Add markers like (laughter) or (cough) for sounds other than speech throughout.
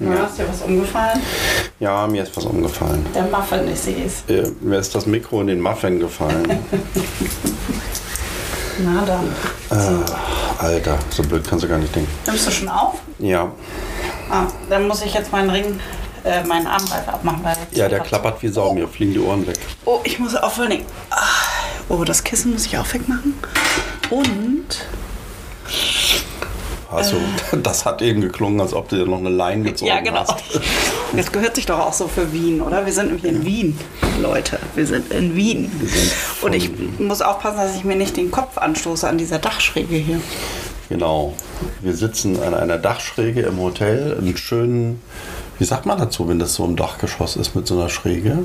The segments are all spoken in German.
Ja. Ist dir was umgefallen? Ja, mir ist was umgefallen. Der Muffin, ich sehe es. Äh, mir ist das Mikro in den Muffin gefallen. (laughs) Na dann. Äh, Alter, so blöd kannst du gar nicht denken. Nimmst du schon auf? Ja. Ah, dann muss ich jetzt meinen Ring, äh, meinen Armreif abmachen. Weil Ja, der klappert wie Sau, mir fliegen die Ohren weg. Oh, ich muss aufhören. Ah, Oh, das Kissen muss ich auch wegmachen. Und Also, (laughs) das hat eben geklungen, als ob du dir noch eine Leine gezogen Ja, genau. hast. (laughs) Das gehört sich doch auch so für Wien, oder? Wir sind nämlich in Wien, Leute. Wir sind in Wien. sind Und ich muss aufpassen, dass ich mir nicht den Kopf anstoße an dieser Dachschräge hier. Genau. Wir sitzen an einer Dachschräge im Hotel, einen schönen, wie sagt man dazu, wenn das so im Dachgeschoss ist mit so einer Schräge?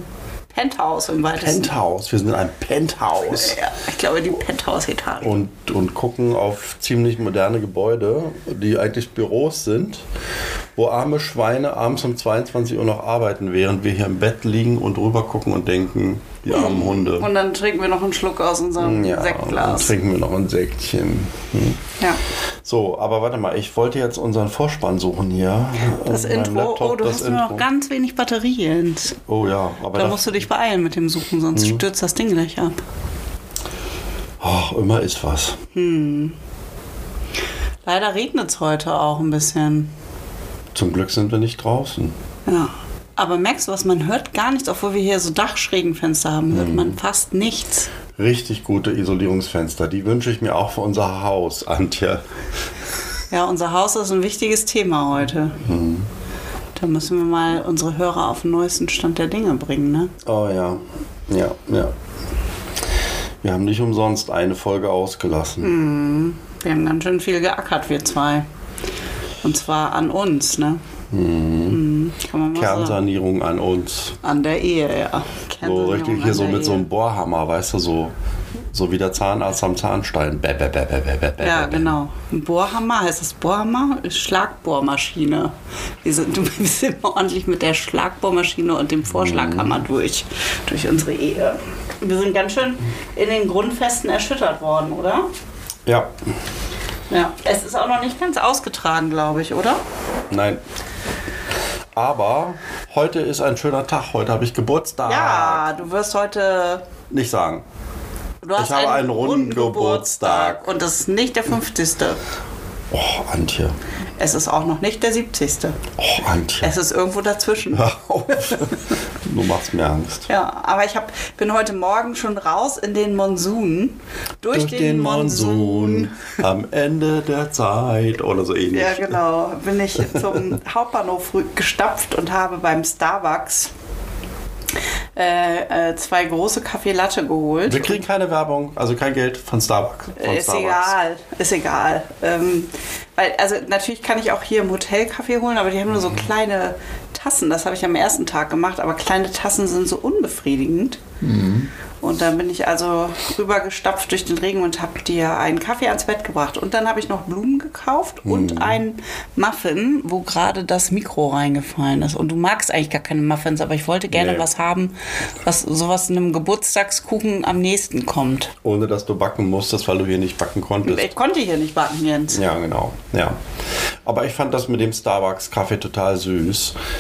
Penthouse im weitesten. Penthouse. Wir sind in einem Penthouse. Ja, ich glaube, die Penthouse-Etage. Und, und gucken auf ziemlich moderne Gebäude, die eigentlich Büros sind, wo arme Schweine abends um 22 Uhr noch arbeiten, während wir hier im Bett liegen und rüber gucken und denken, die armen Hunde. Und dann trinken wir noch einen Schluck aus unserem ja, und dann Sektglas. trinken wir noch ein Säckchen. Hm. Ja. So, aber warte mal, ich wollte jetzt unseren Vorspann suchen hier. Das meinem Intro. Laptop, oh, du hast nur noch ganz wenig Batterien. Oh ja, aber Da musst du dich beeilen mit dem Suchen, sonst Mhm. stürzt das Ding gleich ab. oh, immer ist was. Leider regnet es heute auch ein bisschen. Zum Glück sind wir nicht draußen. Ja. Aber merkst du was, man hört gar nichts, obwohl wir hier so Dachschrägenfenster haben, hört Mhm. man fast nichts. Richtig gute Isolierungsfenster, die wünsche ich mir auch für unser Haus, Antje. Ja, unser Haus ist ein wichtiges Thema heute. Mhm. Da müssen wir mal unsere Hörer auf den neuesten Stand der Dinge bringen, ne? Oh ja, ja, ja. Wir haben nicht umsonst eine Folge ausgelassen. Wir haben ganz schön viel geackert, wir zwei. Und zwar an uns, ne? Mhm. Kann man mal sagen. Kernsanierung an uns. An der Ehe, ja. So Kernsanierung richtig hier so mit so Ehe. einem Bohrhammer, weißt du, so, so wie der Zahnarzt am Zahnstein. Bäh, bäh, bäh, Ja, genau. Ein Bohrhammer, heißt das Bohrhammer? Schlagbohrmaschine. Wir sind, (laughs) wir sind immer ordentlich mit der Schlagbohrmaschine und dem Vorschlaghammer Mhm. durch, durch unsere Ehe. Wir sind ganz schön in den Grundfesten erschüttert worden, oder? Ja, Ja. Es ist auch noch nicht ganz ausgetragen, glaube ich, oder? nein. Aber heute ist ein schöner Tag. Heute habe ich Geburtstag. Ja, du wirst heute. Nicht sagen. Du hast habe einen, einen runden Geburtstag. Und das ist nicht der 50. Oh, Antje. Es ist auch noch nicht der 70. Oh, Antje. Es ist irgendwo dazwischen. Hör auf. du machst mir Angst. Ja, aber ich hab, bin heute Morgen schon raus in den Monsun. Durch, den, Monsun. am Ende der Zeit oder so ähnlich. Ja, genau. Bin ich zum Hauptbahnhof gestapft und habe beim Starbucks äh, äh, zwei große Kaffee Latte geholt. Wir kriegen keine Werbung, also kein Geld von Starbucks. Von Ist Starbucks. egal, ist egal. Ähm, weil, also natürlich kann ich auch hier im Hotel Kaffee holen, aber die haben nur so kleine Tassen. Das habe ich am ersten Tag gemacht, aber kleine Tassen sind so unbefriedigend. Und dann bin ich also rübergestapft durch den Regen und habe dir einen Kaffee ans Bett gebracht. Und dann habe ich noch Blumen gekauft und einen Muffin, wo gerade das Mikro reingefallen ist. Und du magst eigentlich gar keine Muffins, aber ich wollte gerne Nee. was haben, was sowas einem Geburtstagskuchen am nächsten kommt. Ohne dass du backen musstest, weil du hier nicht backen konntest. Ich konnte hier nicht backen, Jens. Ja, genau. Ja. Aber ich fand das mit dem Starbucks-Kaffee total süß.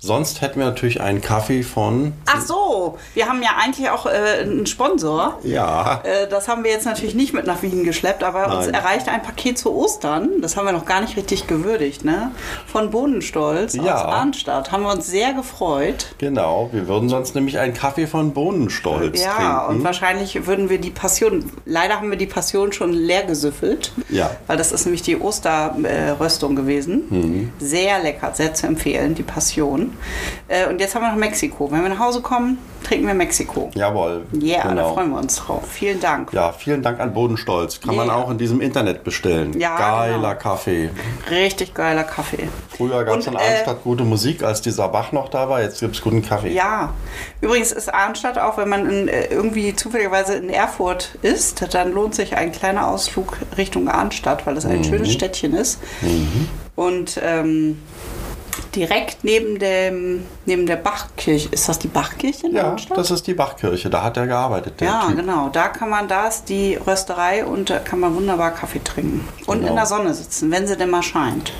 Sonst hätten wir natürlich einen Kaffee von. Ach so, wir haben ja eigentlich auch äh, einen Sponsor. Ja. Äh, das haben wir jetzt natürlich nicht mit nach Wien geschleppt, aber uns Nein. erreichte ein Paket zu Ostern. Das haben wir noch gar nicht richtig gewürdigt, ne? Von Bohnenstolz Ja. aus Arnstadt. Haben wir uns sehr gefreut. Genau. Wir würden sonst nämlich einen Kaffee von Bohnenstolz Ja, und trinken. wahrscheinlich würden wir die Passion, leider haben wir die Passion schon leer gesüffelt. Ja. Weil das ist nämlich die Osterröstung gewesen. Mhm. Sehr lecker, sehr zu empfehlen, die Passion. Äh, und jetzt haben wir noch Mexiko. Wenn wir nach Hause kommen, trinken wir Mexiko. Jawohl. Ja, da genau. freuen wir uns drauf. Vielen Dank. Ja, vielen Dank an Bodenstolz. Kann man Yeah. auch in diesem Internet bestellen. Ja, Geiler genau. Kaffee. Richtig geiler Kaffee. Früher gab es in äh, Arnstadt gute Musik, als dieser Bach noch da war. Jetzt gibt es guten Kaffee. Ja, übrigens ist Arnstadt auch, wenn man in, äh, irgendwie zufälligerweise in Erfurt ist, dann lohnt sich ein kleiner Ausflug Richtung Arnstadt, weil es Mhm. ein schönes Städtchen ist. Und ähm, direkt neben, dem, neben der Bachkirche, ist das die Bachkirche in Ja, das ist die Bachkirche. Da hat er gearbeitet, ja, Typ. genau. Da kann man, da ist die Rösterei und da kann man wunderbar Kaffee trinken. Und Genau. in der Sonne sitzen, wenn sie denn mal scheint.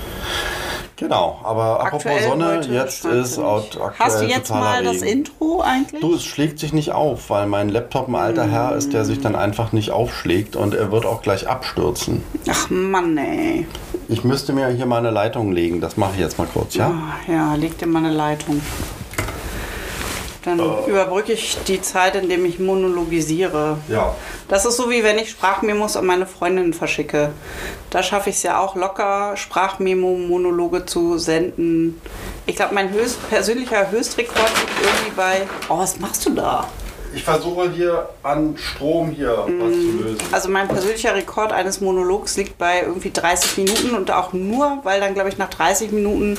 Genau, aber apropos Aktuell Sonne, heute jetzt ist out, aktuell Hast du jetzt mal das Regen. Intro eigentlich? Du, es schlägt sich nicht auf, weil mein Laptop ein alter Herr ist, der sich dann einfach nicht aufschlägt und er wird auch gleich abstürzen. Ach Mann, ey. Ich müsste mir hier mal eine Leitung legen, das mache ich jetzt mal kurz, ja? Ah, Ja, leg dir mal eine Leitung. Dann überbrücke ich die Zeit, indem ich monologisiere. Ja. Das ist so wie wenn ich Sprachmemos an meine Freundinnen verschicke. Da schaffe ich es ja auch locker, Sprachmemo-Monologe zu senden. Ich glaube, mein höchst, persönlicher Höchstrekord liegt irgendwie bei. Oh, was machst du da? Ich versuche hier an Strom hier was zu lösen. Also mein persönlicher Rekord eines Monologs liegt bei irgendwie 30 Minuten und auch nur, weil dann, glaube ich, nach 30 Minuten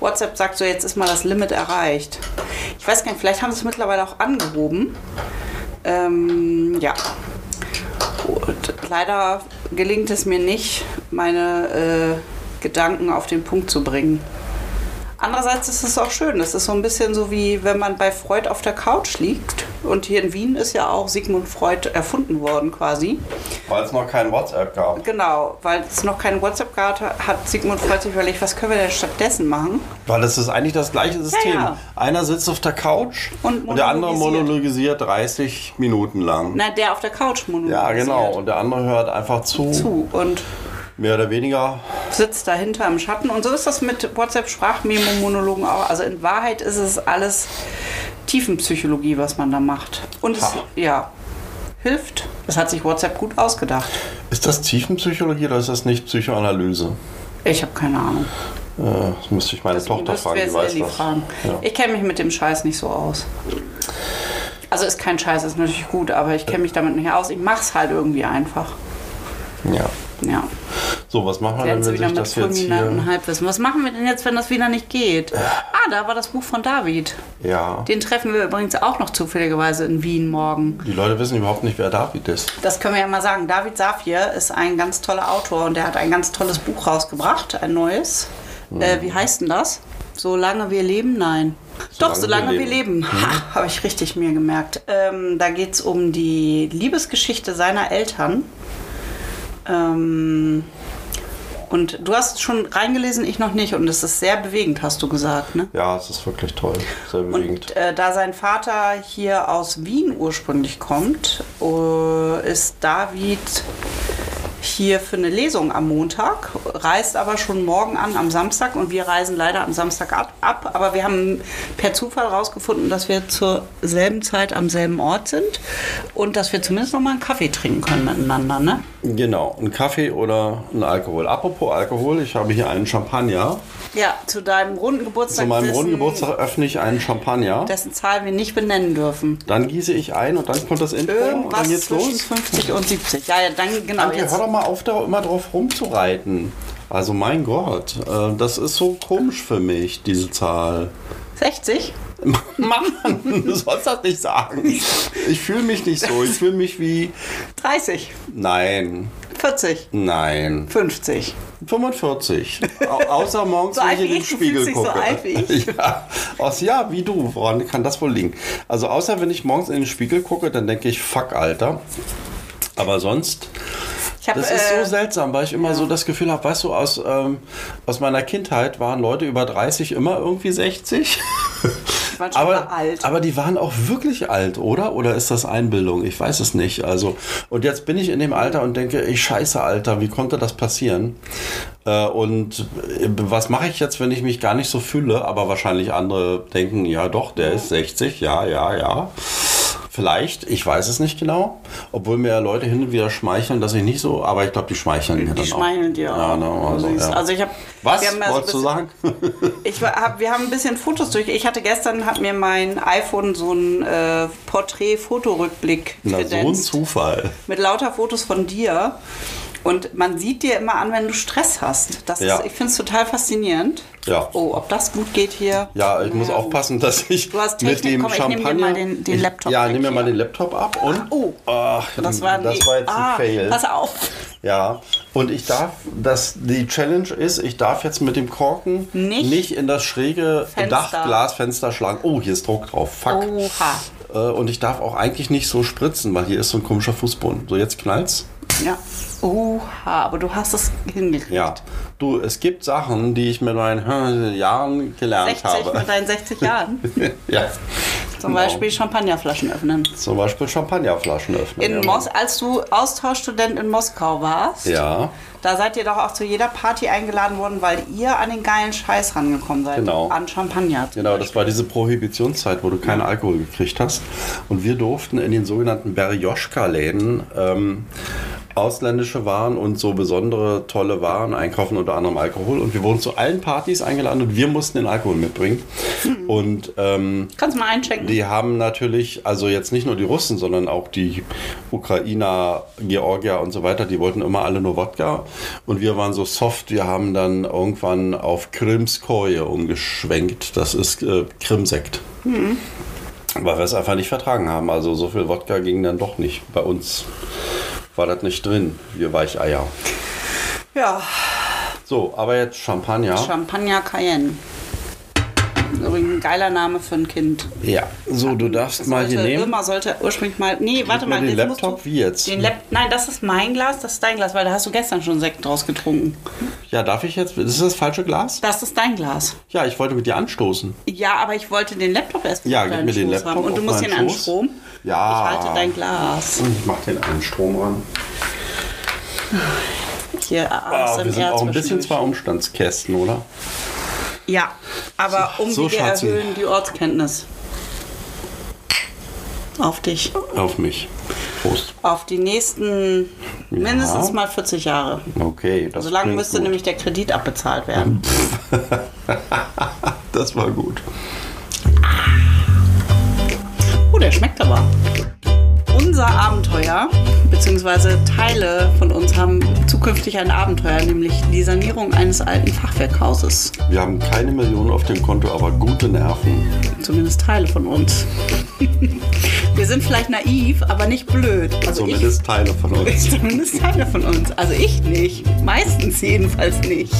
WhatsApp sagt, so jetzt ist mal das Limit erreicht. Ich weiß gar nicht, vielleicht haben sie es mittlerweile auch angehoben. Ähm, ja. Und leider gelingt es mir nicht, meine äh, Gedanken auf den Punkt zu bringen. Andererseits ist es auch schön. Das ist so ein bisschen so wie wenn man bei Freud auf der Couch liegt. Und hier in Wien ist ja auch Sigmund Freud erfunden worden quasi. Weil es noch kein WhatsApp gab. Genau, weil es noch kein WhatsApp gab, hat Sigmund Freud sich überlegt, was können wir denn stattdessen machen? Weil es ist eigentlich das gleiche System. ja. Einer sitzt auf der Couch Und und, der andere monologisiert. monologisiert 30 Minuten lang. Na, der auf der Couch monologisiert. Ja, genau. Und der andere hört einfach zu, Zu und mehr oder weniger. sitzt dahinter im Schatten. Und so ist das mit WhatsApp-Sprachmemo-Monologen auch. Also in Wahrheit ist es alles Tiefenpsychologie, was man da macht. Und es, ja, hilft. Das hat sich WhatsApp gut ausgedacht. Ist das Tiefenpsychologie oder ist das nicht Psychoanalyse? Ich habe keine Ahnung. Äh, das müsste ich meine Tochter Müssten fragen, die weiß das. fragen. Ja. Ich kenne mich mit dem Scheiß nicht so aus. Also ist kein Scheiß, ist natürlich gut, aber ich kenne mich damit nicht aus. Ich mach's halt irgendwie einfach. ja. Ja. So, was machen wir denn, wenn wieder sich das jetzt hier... Halbwissen. Was machen wir denn jetzt, wenn das wieder nicht geht? Ah, da war das Buch von David. Ja. Den treffen wir übrigens auch noch zufälligerweise in Wien morgen. Die Leute wissen überhaupt nicht, wer David ist. Das können wir ja mal sagen. David Safir ist ein ganz toller Autor und der hat ein ganz tolles Buch rausgebracht, ein neues. Äh, wie heißt denn das? Solange wir leben? Nein. Doch, Solange solange wir wir leben. Ha, Habe ich richtig mir gemerkt. Ähm, da geht es um die Liebesgeschichte seiner Eltern. Ähm, und du hast schon reingelesen, ich noch nicht. Und es ist sehr bewegend, hast du gesagt, ne? Ja, es ist wirklich toll. Sehr bewegend. Und äh, da sein Vater hier aus Wien ursprünglich kommt, äh, ist David hier für eine Lesung am Montag, reist aber schon morgen an am Samstag und wir reisen leider am Samstag ab. ab aber wir haben per Zufall rausgefunden, dass wir zur selben Zeit am selben Ort sind und dass wir zumindest noch mal einen Kaffee trinken können miteinander. Ne? Genau, ein Kaffee oder ein Alkohol. Apropos Alkohol, ich habe hier einen Champagner. Ja, zu deinem runden Geburtstag. Zu meinem runden Geburtstag öffne ich einen Champagner. Dessen Zahl wir nicht benennen dürfen. Dann gieße ich ein und dann kommt das Intro und Irgendwas dann geht's los. 50 und 70. Ja, ja, dann genau. Antje, Jetzt. hör doch mal auf, da immer drauf rumzureiten. Also mein Gott, äh, das ist so komisch für mich, diese Zahl. 60? (laughs) Mann, du sollst das nicht sagen. Ich fühle mich nicht so. Ich fühle mich wie. 30, Nein, 40, nein. 50. 45. Au außer morgens, So wenn ich in den Spiegel dich so gucke. alt wie ich. (laughs) Ja, aus, ja, wie du. Woran kann das wohl liegen? Also außer wenn ich morgens in den Spiegel gucke, dann denke ich, fuck, Alter. Aber sonst, Habe das ist so äh, seltsam, weil ich immer so das Gefühl habe, weißt du, aus, ähm, aus meiner Kindheit waren Leute über 30 immer irgendwie 60. die waren schon Aber, alt. aber die waren auch wirklich alt, oder? Oder ist das Einbildung? Ich weiß es nicht. Also, und jetzt bin ich in dem Alter und denke, ich scheiße, Alter, wie konnte das passieren? Äh, und äh, was mache ich jetzt, wenn ich mich gar nicht so fühle? Aber wahrscheinlich andere denken, ja doch, der ist 60, ja, ja, ja. Vielleicht, ich weiß es nicht genau. Obwohl mir ja Leute hin und wieder schmeicheln, dass ich nicht so, aber ich glaube, die schmeicheln mir dann die auch. schmeicheln dir auch. Ja, ne, also, Süß. ja. also ich habe Was wir haben ja so ein wolltest du bisschen- sagen? (laughs) Ich hab, wir haben ein bisschen Fotos durch. Ich hatte gestern, hat mir mein iPhone so ein äh, Porträt-Fotorückblick Na, so ein. Zufall. mit lauter Fotos von dir. Und man sieht dir immer an, wenn du Stress hast. Das Ja. ist, ich finde es total faszinierend. Ja. Oh, ob das gut geht hier? Ja, ich muss aufpassen, dass ich Du hast mit dem Komm, ich nehm dir Champagner... mal den- den Ich- Laptop Ja, nimm mir mal den Laptop ab und... Oh. Ach, Das war, das war jetzt ah, ein Fail. Pass auf. Ja, und ich darf, das, die Challenge ist, ich darf jetzt mit dem Korken Nicht in das schräge Fenster. Dachglasfenster schlagen. Oh, hier ist Druck drauf. Fuck. Oha. Äh, Und ich darf auch eigentlich nicht so spritzen, weil hier ist so ein komischer Fußboden. So, jetzt knallt's. Ja. Oha, aber du hast es hingekriegt. Ja. Du, es gibt Sachen, die ich mit meinen Jahren gelernt 60 habe. mit deinen 60 Jahren. (laughs) ja. Zum Genau. Beispiel Champagnerflaschen öffnen. Zum Beispiel Champagnerflaschen öffnen. In ja. Mos als du Austauschstudent in Moskau warst, Ja. da seid ihr doch auch zu jeder Party eingeladen worden, weil ihr an den geilen Scheiß rangekommen seid. Genau. An Champagner. Genau, das war diese Prohibitionszeit, wo du keinen Alkohol gekriegt hast. Und wir durften in den sogenannten Berjoschka-Läden ähm, ausländische Waren und so besondere tolle Waren einkaufen, unter anderem Alkohol. Und wir wurden zu allen Partys eingeladen und wir mussten den Alkohol mitbringen. Und ähm, Kannst du mal einschenken? die haben natürlich, also jetzt nicht nur die Russen, sondern auch die Ukrainer, Georgier und so weiter, die wollten immer alle nur Wodka. Und wir waren so soft, wir haben dann irgendwann auf Krimskoje umgeschwenkt. Das ist äh, Krimsekt. Weil wir es einfach nicht vertragen haben. Also so viel Wodka ging dann doch nicht. Bei uns war das nicht drin, wir Weicheier. ja, So, aber jetzt Champagner. Champagner Cayenne. Übrigens ein geiler Name für ein Kind. ja, so, du darfst mal hier nehmen. Irma sollte ursprünglich mal. Nee, warte mir mal. den jetzt Laptop, wie jetzt? Den Lap Nein, das ist mein Glas, das ist dein Glas, weil da hast du gestern schon Sekt draus getrunken. Ja, darf ich jetzt? Ist das das falsche Glas? Das ist dein Glas. Ja, ich wollte mit dir anstoßen. Ja, aber ich wollte den Laptop erst Ja, gib mir den Schoß Laptop haben. Und du musst ihn Schoß. anstrom. Ja. Ich halte dein Glas. Und ich mach den Anstrom ran. Hier Ah, wir sind auch ein bisschen zwei Umstandskästen, oder? Ja, aber So, Umwege Schatzi. erhöhen die Ortskenntnis. Auf dich. Auf mich. Prost. Auf die nächsten mindestens mal 40 Jahre. Okay, das So lange klingt müsste gut. nämlich der Kredit abbezahlt werden. (laughs) Das war gut. Der schmeckt aber. Unser Abenteuer, beziehungsweise Teile von uns haben zukünftig ein Abenteuer, nämlich die Sanierung eines alten Fachwerkhauses. Wir haben keine Millionen auf dem Konto, aber gute Nerven. Zumindest Teile von uns. (laughs) Wir sind vielleicht naiv, aber nicht blöd. Also Zumindest Teile von uns. ich, (laughs) zumindest Teile von uns. Also ich nicht. Meistens jedenfalls nicht.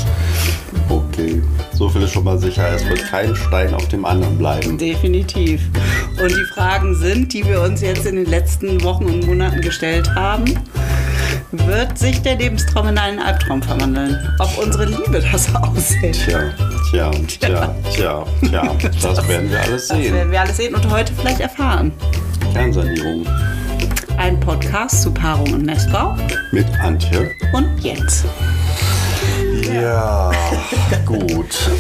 Okay, so viel ist schon mal sicher. Es wird kein Stein auf dem anderen bleiben. Definitiv. Und die Fragen sind, die wir uns jetzt in den letzten Wochen und Monaten gestellt haben, wird sich der Lebenstraum in einen Albtraum verwandeln? Ob unsere Liebe das (laughs) aushält? Tja, tja, tja, tja, tja. Das werden wir alles Das sehen. werden wir alles sehen und heute vielleicht erfahren. Kernsanierung Ein Podcast zu Paarung und Nestbau mit Antje. und Jens. Ja, gut. (laughs)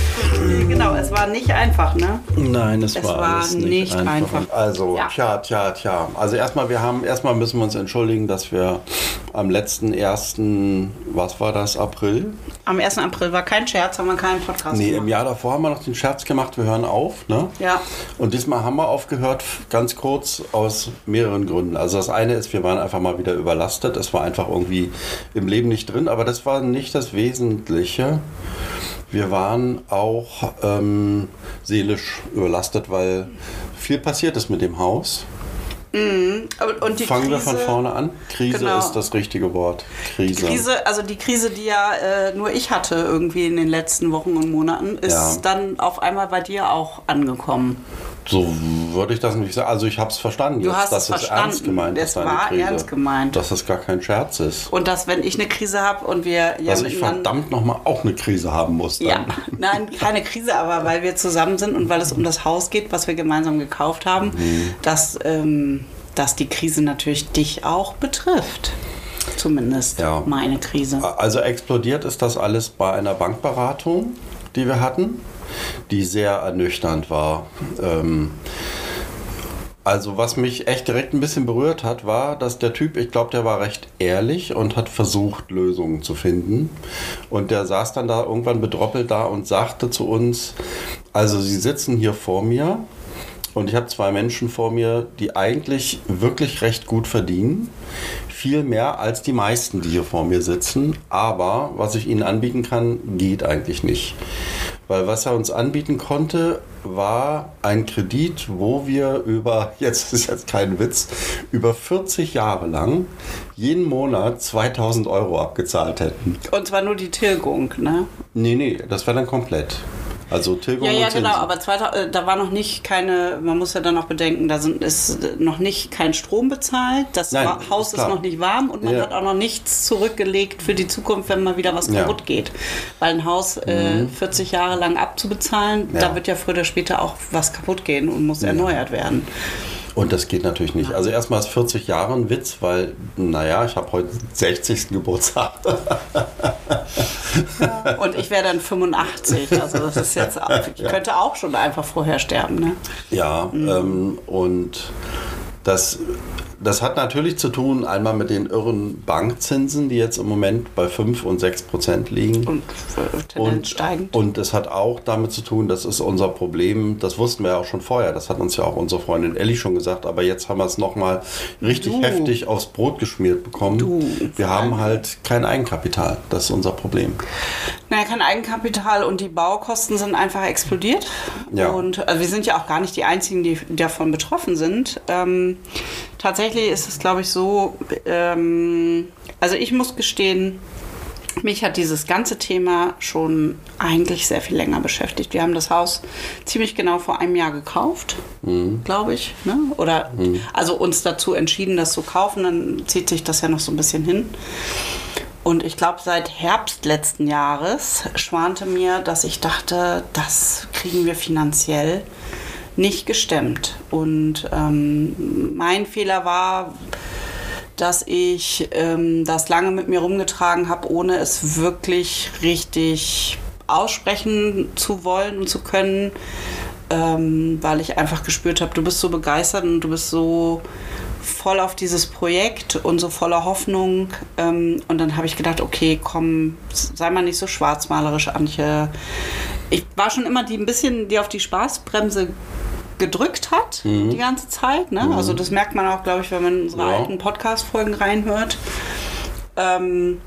Genau, es war nicht einfach, ne? Nein, es, Es war, war alles nicht, nicht einfach. einfach. Also, Ja. tja, tja, tja. Also erstmal, wir haben, erstmal müssen wir uns entschuldigen, dass wir am letzten ersten, was war das, April? Am 1. April war kein Scherz, haben wir keinen Podcast Nee, im gemacht. Jahr davor haben wir noch den Scherz gemacht, wir hören auf, ne? Ja. Und diesmal haben wir aufgehört, ganz kurz, aus mehreren Gründen. Also das eine ist, wir waren einfach mal wieder überlastet. Es war einfach irgendwie im Leben nicht drin, aber das war nicht das Wesentliche. Wir waren auch ähm, seelisch überlastet, weil viel passiert ist mit dem Haus. Und und die Fangen wir Krise, von vorne an. Krise Genau. ist das richtige Wort. Krise. Krise, also die Krise, die ja äh, nur ich hatte irgendwie in den letzten Wochen und Monaten, ist Ja. dann auf einmal bei dir auch angekommen. So würde ich das nicht sagen. Also ich habe es verstanden Du jetzt, hast dass es verstanden. ernst gemeint Es ist. eine war Krise. ernst gemeint. Dass es gar kein Scherz ist. Und dass, wenn ich eine Krise habe und wir ja Dass ich verdammt nochmal auch eine Krise haben muss. Dann. Ja, nein, keine Krise, aber weil wir zusammen sind und weil es um das Haus geht, was wir gemeinsam gekauft haben, Mhm. dass, ähm, dass die Krise natürlich dich auch betrifft. Zumindest Ja. meine Krise. Also explodiert ist das alles bei einer Bankberatung, die wir hatten, die sehr ernüchternd war. Ähm, also was mich echt direkt ein bisschen berührt hat, war, dass der Typ, ich glaube, der war recht ehrlich und hat versucht, Lösungen zu finden. Und der saß dann da irgendwann bedroppelt da und sagte zu uns, also Sie sitzen hier vor mir und ich habe zwei Menschen vor mir, die eigentlich wirklich recht gut verdienen. Viel mehr als die meisten, die hier vor mir sitzen. Aber was ich ihnen anbieten kann, geht eigentlich nicht. Weil was er uns anbieten konnte, war ein Kredit, wo wir über, (laughs) jetzt ist jetzt kein Witz, über 40 Jahre lang jeden Monat 2000 Euro abgezahlt hätten. Und zwar nur die Tilgung, ne? Nee, nee, das wäre dann komplett. Also Tilgung Ja, ja, genau, aber 2000, äh, da war noch nicht keine, man muss ja dann noch bedenken, da sind, ist noch nicht kein Strom bezahlt, das Nein, Haus ist ist noch nicht warm und man Ja. hat auch noch nichts zurückgelegt für die Zukunft, wenn mal wieder was Ja. Mhm. kaputt geht. Weil ein Haus äh, 40 Jahre lang abzubezahlen, Ja. da wird ja früher oder später auch was kaputt gehen und muss erneuert werden. Und das geht natürlich nicht. Also erstmal ist 40 Jahre ein Witz, weil, naja, ich habe heute 60. Geburtstag. Und ich wäre dann 85, also das ist jetzt, ich könnte auch schon einfach vorher sterben. Ne? Ja, ähm, und das, das hat natürlich zu tun einmal mit den irren Bankzinsen, die jetzt im Moment bei 5 und 6 Prozent liegen. Und Und, steigend. und es hat auch damit zu tun, das ist unser Problem, das wussten wir ja auch schon vorher, das hat uns ja auch unsere Freundin Ellie schon gesagt, aber jetzt haben wir es nochmal richtig Du. heftig aufs Brot geschmiert bekommen. Du. Wir haben halt kein Eigenkapital, das ist unser Problem. Naja, kein Eigenkapital und die Baukosten sind einfach explodiert. Ja. Und also wir sind ja auch gar nicht die Einzigen, die davon betroffen sind. Ähm, tatsächlich ist es, glaube ich, so, ähm, also ich muss gestehen, mich hat dieses ganze Thema schon eigentlich sehr viel länger beschäftigt. Wir haben das Haus ziemlich genau vor einem Jahr gekauft, glaube ich. Ne? Oder also uns dazu entschieden, das zu kaufen. Dann zieht sich das ja noch so ein bisschen hin. Und ich glaube, seit Herbst letzten Jahres schwante mir, dass ich dachte, das kriegen wir finanziell nicht gestemmt. Und ähm, mein Fehler war, dass ich ähm, das lange mit mir rumgetragen habe, ohne es wirklich richtig aussprechen zu wollen und zu können, ähm, weil ich einfach gespürt habe, du bist so begeistert und du bist so voll auf dieses Projekt und so voller Hoffnung. Ähm, und dann habe ich gedacht, okay, komm, sei mal nicht so schwarzmalerisch, Antje. Ich war schon immer die ein bisschen, die auf die Spaßbremse gedrückt hat die ganze Zeit. Ne? Also das merkt man auch, glaube ich, wenn man in unsere Ja. alten Podcast-Folgen reinhört. Ähm,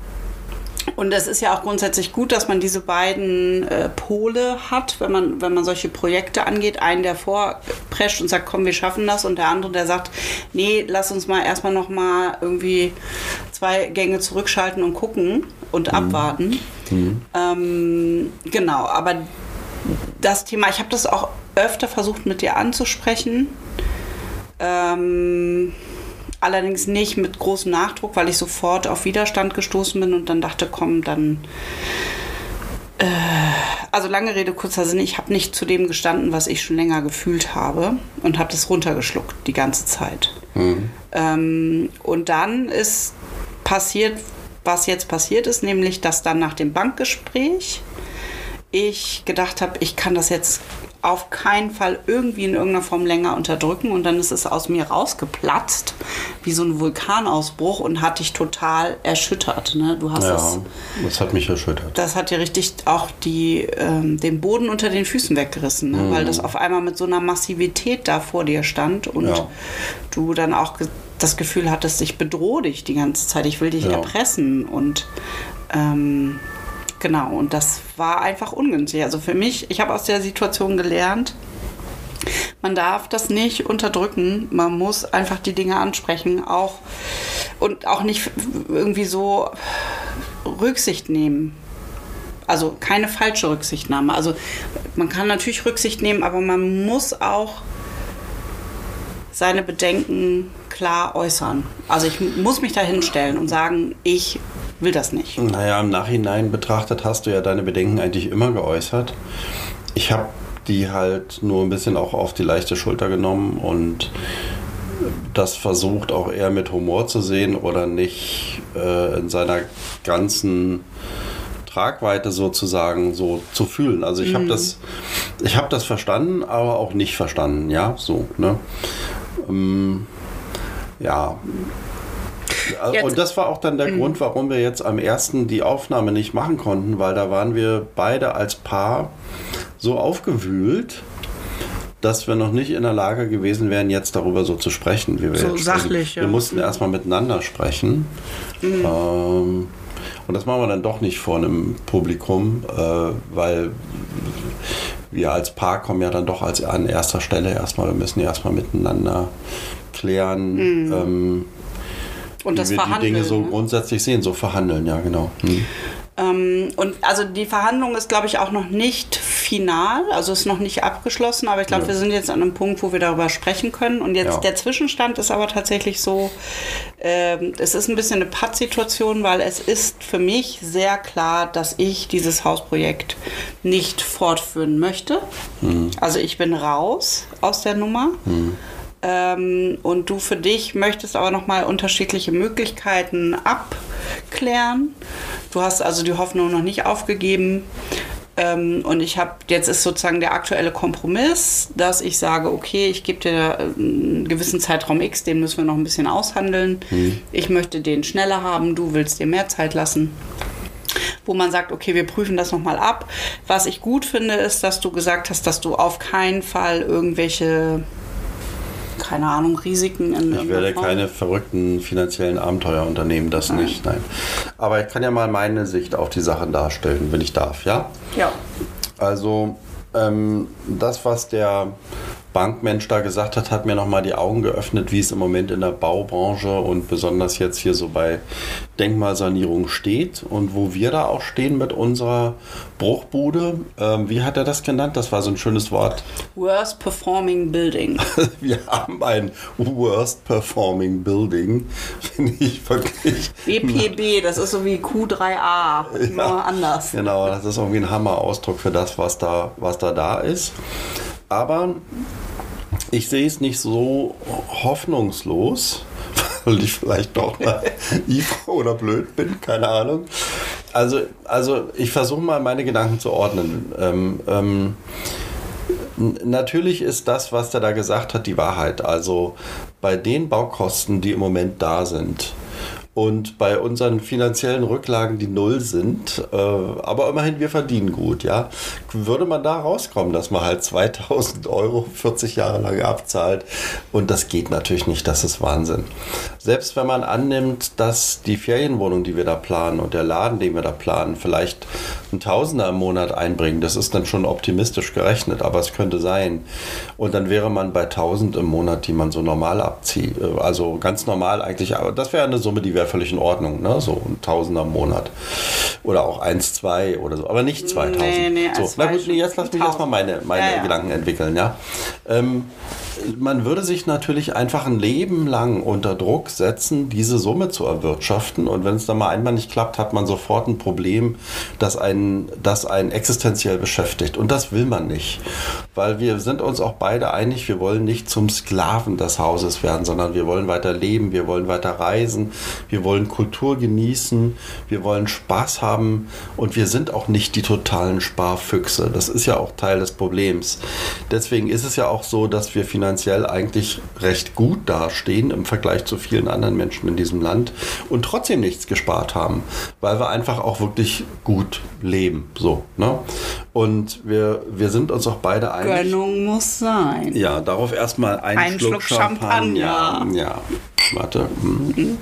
und es ist ja auch grundsätzlich gut, dass man diese beiden äh, Pole hat, wenn man, wenn man solche Projekte angeht. Einen, der vorprescht und sagt, komm, wir schaffen das. Und der andere, der sagt, nee, lass uns mal erstmal noch mal irgendwie zwei Gänge zurückschalten und gucken und abwarten. Ähm, genau, aber das Thema, ich habe das auch öfter versucht mit dir anzusprechen. Ähm, allerdings nicht mit großem Nachdruck, weil ich sofort auf Widerstand gestoßen bin und dann dachte, komm, dann. Äh, also lange Rede, kurzer Sinn, ich habe nicht zu dem gestanden, was ich schon länger gefühlt habe und habe das runtergeschluckt die ganze Zeit. Ähm, und dann ist passiert, was jetzt passiert ist, nämlich dass dann nach dem Bankgespräch ich gedacht habe, ich kann das jetzt auf keinen Fall irgendwie in irgendeiner Form länger unterdrücken und dann ist es aus mir rausgeplatzt wie so ein Vulkanausbruch und hat dich total erschüttert. Ne? Du hast Ja, es, das hat mich erschüttert. das hat dir richtig auch die, ähm, den Boden unter den Füßen weggerissen, ne? weil das auf einmal mit so einer Massivität da vor dir stand und Ja. du dann auch das Gefühl hattest, ich bedrohe dich die ganze Zeit, ich will dich Ja. erpressen und ähm, genau, und das war einfach ungünstig. Also für mich, ich habe aus der Situation gelernt, man darf das nicht unterdrücken. Man muss einfach die Dinge ansprechen, auch und auch nicht irgendwie so Rücksicht nehmen. Also keine falsche Rücksichtnahme. Also man kann natürlich Rücksicht nehmen, aber man muss auch seine Bedenken klar äußern. Also ich muss mich da hinstellen und sagen, ich will das nicht. Naja, im Nachhinein betrachtet hast du ja deine Bedenken eigentlich immer geäußert. Ich habe die halt nur ein bisschen auch auf die leichte Schulter genommen und das versucht auch eher mit Humor zu sehen oder nicht äh, in seiner ganzen Tragweite sozusagen so zu fühlen. Also ich habe das, ich habe das verstanden, aber auch nicht verstanden, ja, so, ne? Ähm, ja. Jetzt- Und das war auch dann der Grund, warum wir jetzt am ersten die Aufnahme nicht machen konnten, weil da waren wir beide als Paar so aufgewühlt, dass wir noch nicht in der Lage gewesen wären, jetzt darüber so zu sprechen, wie wir So jetzt sachlich, ja. Wir mussten erstmal miteinander sprechen. Ähm, und das machen wir dann doch nicht vor einem Publikum, äh, weil wir als Paar kommen ja dann doch als an erster Stelle erstmal. Wir müssen ja erstmal miteinander klären, ähm, Und das wir die Verhandeln. Dinge so ne? grundsätzlich sehen, so verhandeln, ja genau. Hm. Ähm, und also die Verhandlung ist, glaube ich, auch noch nicht final, also ist noch nicht abgeschlossen, aber ich glaube, Ja. wir sind jetzt an einem Punkt, wo wir darüber sprechen können. Und jetzt Ja. der Zwischenstand ist aber tatsächlich so, ähm, es ist ein bisschen eine Pattsituation, weil es ist für mich sehr klar, dass ich dieses Hausprojekt nicht fortführen möchte. Also ich bin raus aus der Nummer. Ähm, und du für dich möchtest aber nochmal unterschiedliche Möglichkeiten abklären. Du hast also die Hoffnung noch nicht aufgegeben. Ähm, und ich habe, jetzt ist sozusagen der aktuelle Kompromiss, dass ich sage, okay, ich gebe dir äh, einen gewissen Zeitraum X, den müssen wir noch ein bisschen aushandeln. Ich möchte den schneller haben, du willst dir mehr Zeit lassen wo man sagt, okay, wir prüfen das nochmal ab. Was ich gut finde, ist, dass du gesagt hast, dass du auf keinen Fall irgendwelche, keine Ahnung, Risiken in Ich werde Form- keine verrückten finanziellen Abenteuer unternehmen, das nicht, nein. Aber ich kann ja mal meine Sicht auf die Sachen darstellen, wenn ich darf, ja? Ja. Also ähm, das, was der Bankmensch da gesagt hat, hat mir nochmal die Augen geöffnet, wie es im Moment in der Baubranche und besonders jetzt hier so bei Denkmalsanierung steht und wo wir da auch stehen mit unserer Bruchbude. Ähm, wie hat er das genannt? Das war so ein schönes Wort. Worst Performing Building. (laughs) Wir haben ein Worst Performing Building, (laughs) finde ich wirklich. BPB, das ist so wie Q3A, nur anders. Genau, das ist irgendwie ein Hammer-Ausdruck für das, was da, was da da ist. Aber ich sehe es nicht so hoffnungslos, (laughs) weil ich vielleicht doch naiv (laughs) oder blöd bin, keine Ahnung. Also, also ich versuche mal meine Gedanken zu ordnen. Ähm, ähm, Natürlich ist das, was der da gesagt hat, die Wahrheit. Also bei den Baukosten, die im Moment da sind und bei unseren finanziellen Rücklagen, die null sind, äh, aber immerhin wir verdienen gut, ja, würde man da rauskommen, dass man halt 2000 Euro 40 Jahre lang abzahlt und das geht natürlich nicht, das ist Wahnsinn. Selbst wenn man annimmt, dass die Ferienwohnung, die wir da planen und der Laden, den wir da planen, vielleicht ein Tausender im Monat einbringen, das ist dann schon optimistisch gerechnet, aber es könnte sein. Und dann wäre man bei 1000 im Monat, die man so normal abzieht. Äh, Also ganz normal eigentlich, aber das wäre eine Summe, die wäre völlig in Ordnung, ne? so ein Tausender im Monat. Oder auch 1, 2 oder so, aber nicht 2000. Nee, nee, so, na gut, zwei nee, jetzt lass mich erstmal meine, meine Ja, ja. Gedanken entwickeln, ja. Ähm, man würde sich natürlich einfach ein Leben lang unter Druck setzen, diese Summe zu erwirtschaften. Und wenn es dann mal einmal nicht klappt, hat man sofort ein Problem, das einen, das einen existenziell beschäftigt. Und das will man nicht. Weil wir sind uns auch beide einig, wir wollen nicht zum Sklaven des Hauses werden, sondern wir wollen weiter leben, wir wollen weiter reisen, wir wollen Kultur genießen, wir wollen Spaß haben und wir sind auch nicht die totalen Sparfüchse. Das ist ja auch Teil des Problems. Deswegen ist es ja auch so, dass wir finanziell eigentlich recht gut dastehen im Vergleich zu vielen anderen Menschen in diesem Land und trotzdem nichts gespart haben, weil wir einfach auch wirklich gut leben. So, ne? Und wir, wir sind uns auch beide einig. Gönnung muss sein. Ja, darauf erstmal einen Ein Schluck, Schluck Champagner. Champagner. Ja, warte. Hm.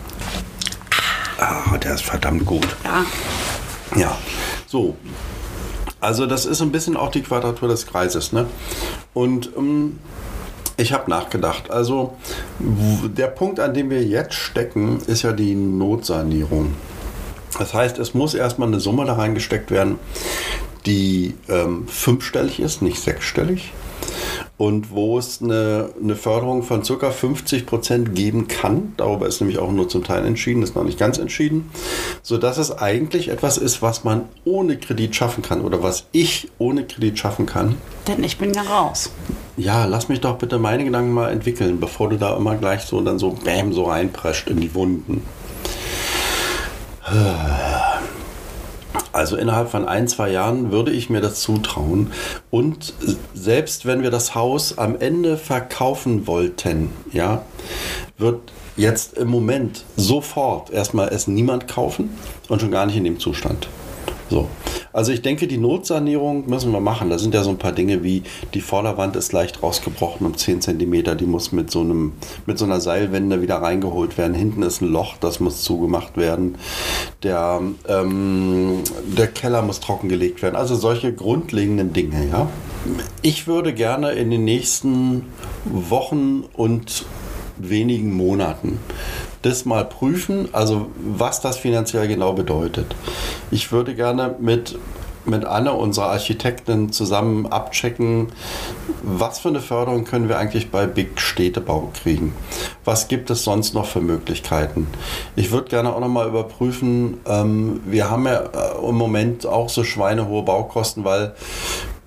Ah, der ist verdammt gut. Ja. Ja, so. Also das ist ein bisschen auch die Quadratur des Kreises. Ne? Und ähm, ich habe nachgedacht. Also der Punkt, an dem wir jetzt stecken, ist ja die Notsanierung. Das heißt, es muss erstmal eine Summe da reingesteckt werden, die ähm, fünfstellig ist, nicht sechsstellig. Und wo es eine, eine Förderung von ca. 50 Prozent geben kann, darüber ist nämlich auch nur zum Teil entschieden, ist noch nicht ganz entschieden, sodass es eigentlich etwas ist, was man ohne Kredit schaffen kann oder was ich ohne Kredit schaffen kann. Denn ich bin ja raus. Ja, lass mich doch bitte meine Gedanken mal entwickeln, bevor du da immer gleich so dann so bäm so reinprescht in die Wunden. Also innerhalb von ein, zwei Jahren würde ich mir das zutrauen. Und selbst wenn wir das Haus am Ende verkaufen wollten, ja, wird jetzt im Moment sofort erstmal es niemand kaufen und schon gar nicht in dem Zustand. So. Also ich denke, die Notsanierung müssen wir machen. Da sind ja so ein paar Dinge wie die Vorderwand ist leicht rausgebrochen um 10 cm, die muss mit so, einem, mit so einer Seilwende wieder reingeholt werden. Hinten ist ein Loch, das muss zugemacht werden. Der, ähm, der Keller muss trockengelegt werden. Also solche grundlegenden Dinge. Ja? Ich würde gerne in den nächsten Wochen und wenigen Monaten das mal prüfen, also was das finanziell genau bedeutet. Ich würde gerne mit mit Anne, unserer Architektin, zusammen abchecken, was für eine Förderung können wir eigentlich bei Big Städtebau kriegen. Was gibt es sonst noch für Möglichkeiten? Ich würde gerne auch nochmal überprüfen, ähm, wir haben ja äh, im Moment auch so schweinehohe Baukosten, weil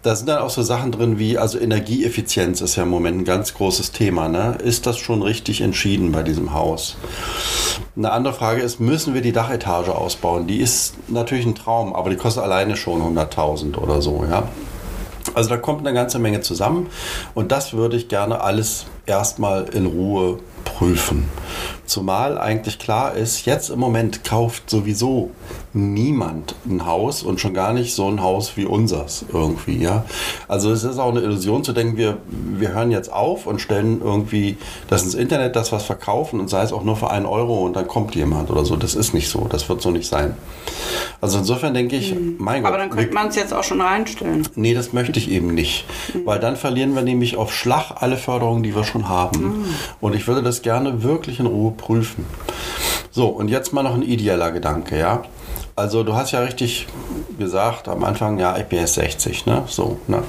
da sind dann auch so Sachen drin wie, also Energieeffizienz ist ja im Moment ein ganz großes Thema. Ne? Ist das schon richtig entschieden bei diesem Haus? Eine andere Frage ist, müssen wir die Dachetage ausbauen? Die ist natürlich ein Traum, aber die kostet alleine schon 100.000 oder so. Ja? Also da kommt eine ganze Menge zusammen und das würde ich gerne alles erstmal in Ruhe prüfen. Zumal eigentlich klar ist, jetzt im Moment kauft sowieso niemand ein Haus und schon gar nicht so ein Haus wie unseres irgendwie. Ja? Also es ist auch eine Illusion zu denken, wir, wir hören jetzt auf und stellen irgendwie das ins Internet, das was verkaufen und sei es auch nur für einen Euro und dann kommt jemand oder so. Das ist nicht so, das wird so nicht sein. Also insofern denke ich, mhm. mein Gott. Aber dann könnte man es jetzt auch schon reinstellen. Nee, das möchte ich eben nicht. Mhm. Weil dann verlieren wir nämlich auf Schlag alle Förderungen, die wir schon haben. Mhm. Und ich würde das gerne wirklich in Ruhe prüfen. So, und jetzt mal noch ein ideeller Gedanke, ja. Also du hast ja richtig gesagt am Anfang, ja, ich bin jetzt 60, ne? So, ne?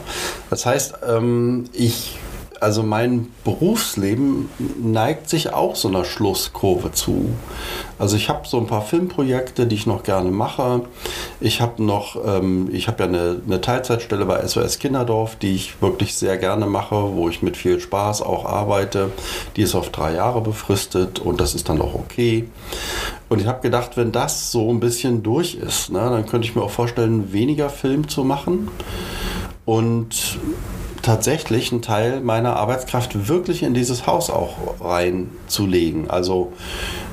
Das heißt, ähm, ich also mein Berufsleben neigt sich auch so einer Schlusskurve zu. Also ich habe so ein paar Filmprojekte, die ich noch gerne mache. Ich habe noch, ähm, ich habe ja eine, eine, Teilzeitstelle bei SOS Kinderdorf, die ich wirklich sehr gerne mache, wo ich mit viel Spaß auch arbeite. Die ist auf drei Jahre befristet und das ist dann auch okay. Und ich habe gedacht, wenn das so ein bisschen durch ist, ne, dann könnte ich mir auch vorstellen, weniger Film zu machen. Und tatsächlich einen Teil meiner Arbeitskraft wirklich in dieses Haus auch reinzulegen. Also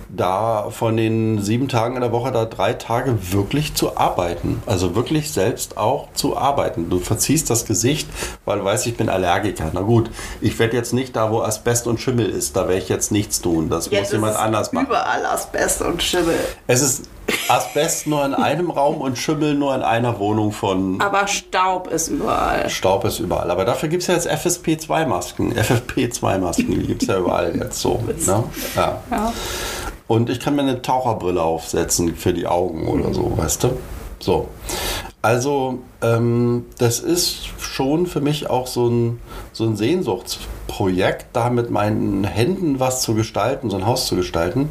da von den sieben Tagen in der Woche da drei Tage wirklich zu arbeiten. Also wirklich selbst auch zu arbeiten. Du verziehst das Gesicht, weil du weißt, ich bin Allergiker. Na gut, ich werde jetzt nicht da, wo Asbest und Schimmel ist, da werde ich jetzt nichts tun. Das jetzt muss jemand anders machen. Überall Asbest und Schimmel. Es ist Asbest nur in einem Raum und Schimmel nur in einer Wohnung von. Aber Staub ist überall. Staub ist überall. Aber dafür gibt es ja jetzt FSP2-Masken. FFP2-Masken, die gibt es ja überall jetzt so. Ne? Ja. ja. Und ich kann mir eine Taucherbrille aufsetzen für die Augen oder so, weißt du? So. Also, ähm, das ist schon für mich auch so ein, so ein Sehnsuchtsprojekt, da mit meinen Händen was zu gestalten, so ein Haus zu gestalten.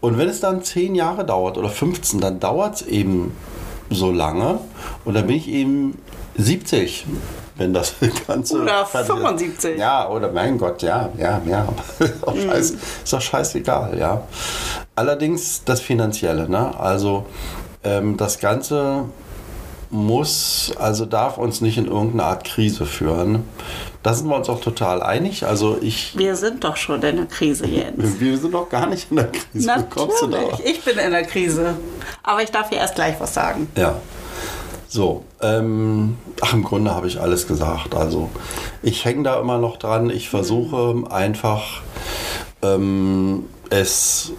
Und wenn es dann zehn Jahre dauert oder 15, dann dauert es eben so lange. Und dann bin ich eben 70 wenn das (laughs) Ganze. Oder 75. Ja, oder mein Gott, ja, ja, ja. (laughs) ist, auch scheiß, mm. ist doch scheißegal, ja. Allerdings das Finanzielle, ne? Also ähm, das Ganze muss, also darf uns nicht in irgendeine Art Krise führen. Da sind wir uns auch total einig. Also ich. Wir sind doch schon in der Krise jetzt. (laughs) Wir sind doch gar nicht in der Krise. Natürlich. Ich bin in der Krise. Aber ich darf hier erst gleich was sagen. Ja. So, ähm, ach, im Grunde habe ich alles gesagt. Also, ich hänge da immer noch dran. Ich versuche mhm. einfach ähm, es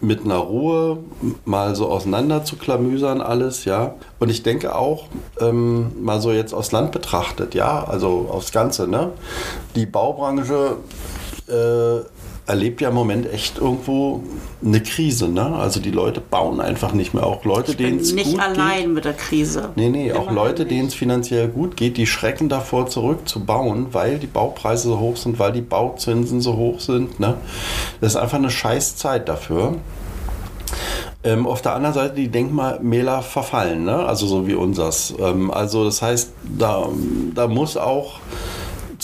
mit einer Ruhe mal so auseinander zu klamüsern alles, ja. Und ich denke auch, ähm, mal so jetzt aus Land betrachtet, ja, also aufs Ganze, ne? Die Baubranche äh, erlebt ja im Moment echt irgendwo eine Krise. Ne? Also die Leute bauen einfach nicht mehr. Auch Leute, denen es gut geht. Nicht allein mit der Krise. Nee, nee, auch Leute, denen es finanziell gut geht, die schrecken davor zurück zu bauen, weil die Baupreise so hoch sind, weil die Bauzinsen so hoch sind. Ne? Das ist einfach eine Scheißzeit dafür. Ähm, auf der anderen Seite die Denkmäler verfallen, ne? also so wie unsers. Ähm, also das heißt, da, da muss auch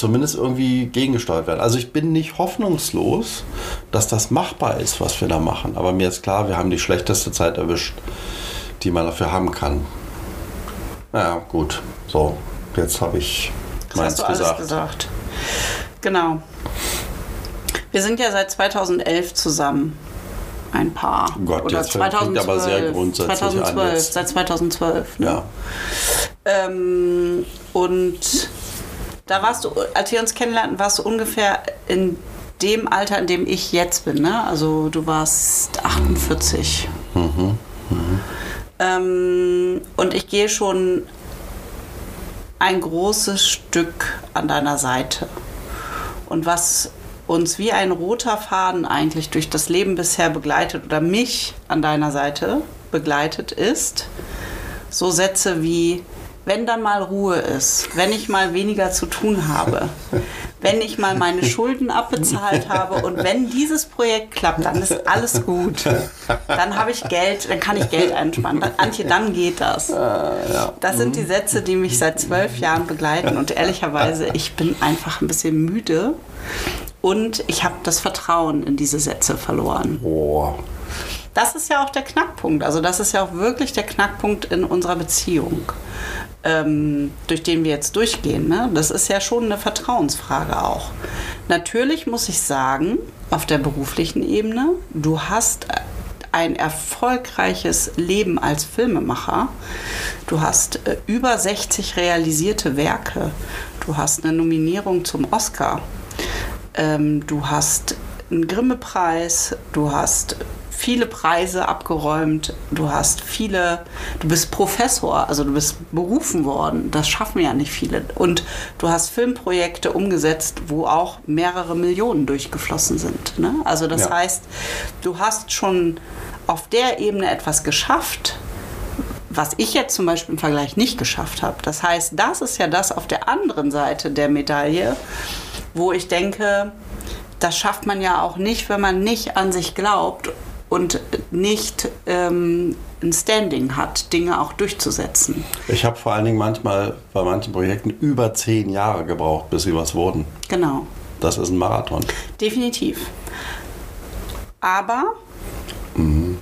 zumindest irgendwie gegengesteuert werden. Also ich bin nicht hoffnungslos, dass das machbar ist, was wir da machen. Aber mir ist klar, wir haben die schlechteste Zeit erwischt, die man dafür haben kann. Naja, gut. So, jetzt habe ich meins hast du gesagt. Alles gesagt. Genau. Wir sind ja seit 2011 zusammen. Ein Paar. Gott, Oder jetzt 2012, aber sehr grundsätzlich 2012, an jetzt. Seit 2012. Ne? Ja. Ähm, und da warst du, als wir uns kennenlernten, warst du ungefähr in dem Alter, in dem ich jetzt bin. Ne? Also du warst 48. Mhm. Mhm. Ähm, und ich gehe schon ein großes Stück an deiner Seite. Und was uns wie ein roter Faden eigentlich durch das Leben bisher begleitet oder mich an deiner Seite begleitet ist, so Sätze wie, wenn dann mal Ruhe ist, wenn ich mal weniger zu tun habe, wenn ich mal meine Schulden abbezahlt habe und wenn dieses Projekt klappt, dann ist alles gut. Dann habe ich Geld, dann kann ich Geld einspannen. Dann, Antje, dann geht das. Das sind die Sätze, die mich seit zwölf Jahren begleiten und ehrlicherweise, ich bin einfach ein bisschen müde und ich habe das Vertrauen in diese Sätze verloren. Oh. Das ist ja auch der Knackpunkt. Also das ist ja auch wirklich der Knackpunkt in unserer Beziehung, ähm, durch den wir jetzt durchgehen. Ne? Das ist ja schon eine Vertrauensfrage auch. Natürlich muss ich sagen, auf der beruflichen Ebene, du hast ein erfolgreiches Leben als Filmemacher. Du hast äh, über 60 realisierte Werke. Du hast eine Nominierung zum Oscar. Ähm, du hast einen Grimme-Preis. Du hast viele Preise abgeräumt, du hast viele, du bist Professor, also du bist berufen worden, das schaffen ja nicht viele. Und du hast Filmprojekte umgesetzt, wo auch mehrere Millionen durchgeflossen sind. Ne? Also das Ja. heißt, du hast schon auf der Ebene etwas geschafft, was ich jetzt zum Beispiel im Vergleich nicht geschafft habe. Das heißt, das ist ja das auf der anderen Seite der Medaille, wo ich denke, das schafft man ja auch nicht, wenn man nicht an sich glaubt und nicht ähm, ein Standing hat, Dinge auch durchzusetzen. Ich habe vor allen Dingen manchmal bei manchen Projekten über zehn Jahre gebraucht, bis sie was wurden. Genau, Das ist ein Marathon. definitiv. Aber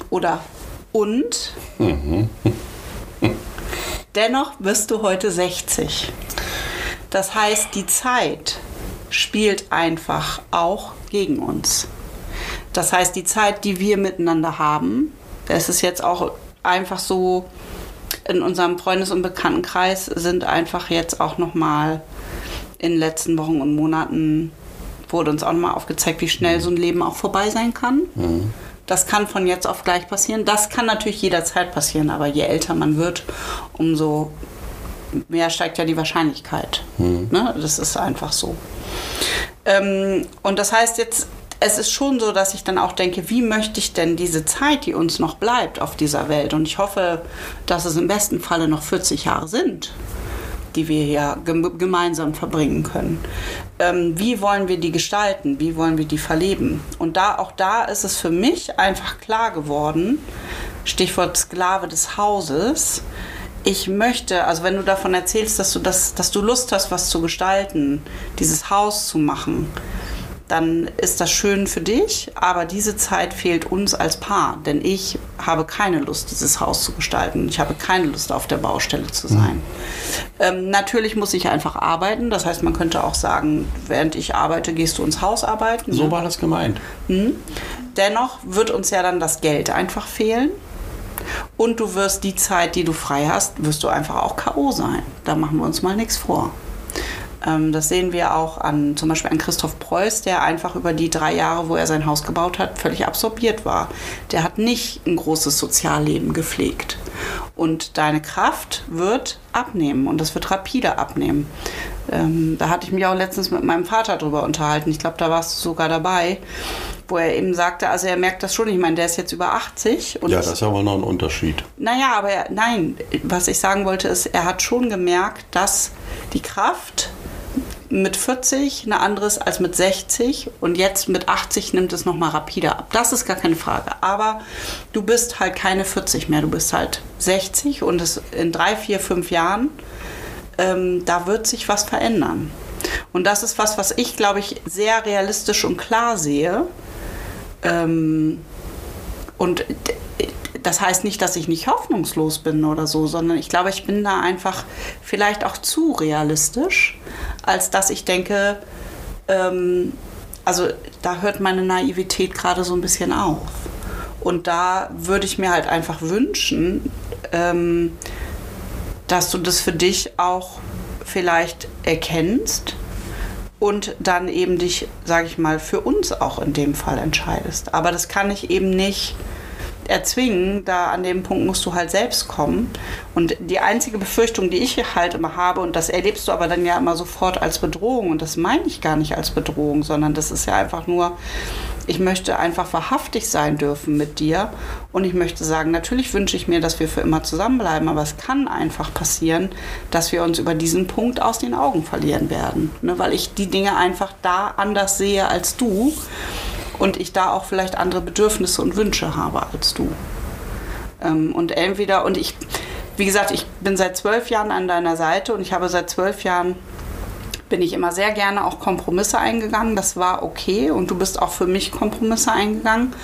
oder und (laughs) dennoch bist du heute 60. Das heißt, die Zeit spielt einfach auch gegen uns. Das heißt, die Zeit, die wir miteinander haben, das ist jetzt auch einfach so in unserem Freundes- und Bekanntenkreis sind einfach jetzt auch noch mal in den letzten Wochen und Monaten wurde uns auch noch mal aufgezeigt, wie schnell so ein Leben auch vorbei sein kann. Das kann von jetzt auf gleich passieren. Das kann natürlich jederzeit passieren, aber je älter man wird, umso mehr steigt ja die Wahrscheinlichkeit. Ne? Das ist einfach so. Ähm, und das heißt jetzt, es ist schon so, dass ich dann auch denke, wie möchte ich denn diese Zeit, die uns noch bleibt auf dieser Welt, und ich hoffe, dass es im besten Falle noch 40 Jahre sind, die wir hier gem gemeinsam verbringen können. Ähm, wie wollen wir die gestalten? Wie wollen wir die verleben? Und da auch da ist es für mich einfach klar geworden, Stichwort Sklave des Hauses. Ich möchte, also wenn du davon erzählst, dass du das, dass du Lust hast, was zu gestalten, dieses Haus zu machen, dann ist das schön für dich, aber diese Zeit fehlt uns als Paar, denn ich habe keine Lust, dieses Haus zu gestalten. Ich habe keine Lust, auf der Baustelle zu sein. Ähm, natürlich muss ich einfach arbeiten, das heißt, man könnte auch sagen, während ich arbeite, gehst du ins Haus arbeiten. So ne? war das gemeint. Dennoch wird uns ja dann das Geld einfach fehlen. Und du wirst die Zeit, die du frei hast, wirst du einfach auch K.O. sein. Da machen wir uns mal nichts vor. Ähm, das sehen wir auch an zum Beispiel an Christoph Preuß, der einfach über die drei Jahre, wo er sein Haus gebaut hat, völlig absorbiert war. Der hat nicht ein großes Sozialleben gepflegt. Und deine Kraft wird abnehmen und das wird rapide abnehmen. Ähm, da hatte ich mich auch letztens mit meinem Vater drüber unterhalten. Ich glaube, da warst du sogar dabei, wo er eben sagte, also er merkt das schon. Ich meine, der ist jetzt über 80 und Ja, das ist aber noch ein Unterschied. naja, aber er, nein, was ich sagen wollte ist, er hat schon gemerkt, dass die Kraft mit 40 eine andere als mit 60 und jetzt mit 80 nimmt es nochmal rapide ab. Das ist gar keine Frage. Aber du bist halt keine 40 mehr, du bist halt 60 und es in drei, vier, fünf Jahren, ähm, da wird sich was verändern. Und das ist was, was ich, glaube ich, sehr realistisch und klar sehe. Ähm, und das heißt nicht, dass ich nicht hoffnungslos bin oder so, sondern ich glaube, ich bin da einfach vielleicht auch zu realistisch, als dass ich denke, ähm, also da hört meine Naivität gerade so ein bisschen auf. Und da würde ich mir halt einfach wünschen, ähm, dass du das für dich auch vielleicht erkennst und dann eben dich, sage ich mal, für uns auch in dem Fall entscheidest. Aber das kann ich eben nicht erzwingen. Da an dem Punkt musst du halt selbst kommen. Und die einzige Befürchtung, die ich halt immer habe, und das erlebst du aber dann ja immer sofort als Bedrohung, und das meine ich gar nicht als Bedrohung, sondern das ist ja einfach nur, ich möchte einfach wahrhaftig sein dürfen mit dir. Und ich möchte sagen, natürlich wünsche ich mir, dass wir für immer zusammenbleiben, aber es kann einfach passieren, dass wir uns über diesen Punkt aus den Augen verlieren werden. Ne? Weil ich die Dinge einfach da anders sehe als du und ich da auch vielleicht andere Bedürfnisse und Wünsche habe als du. Ähm, und entweder, und ich, wie gesagt, ich bin seit zwölf Jahren an deiner Seite und ich habe seit zwölf Jahren bin ich immer sehr gerne auch Kompromisse eingegangen. Das war okay und du bist auch für mich Kompromisse eingegangen.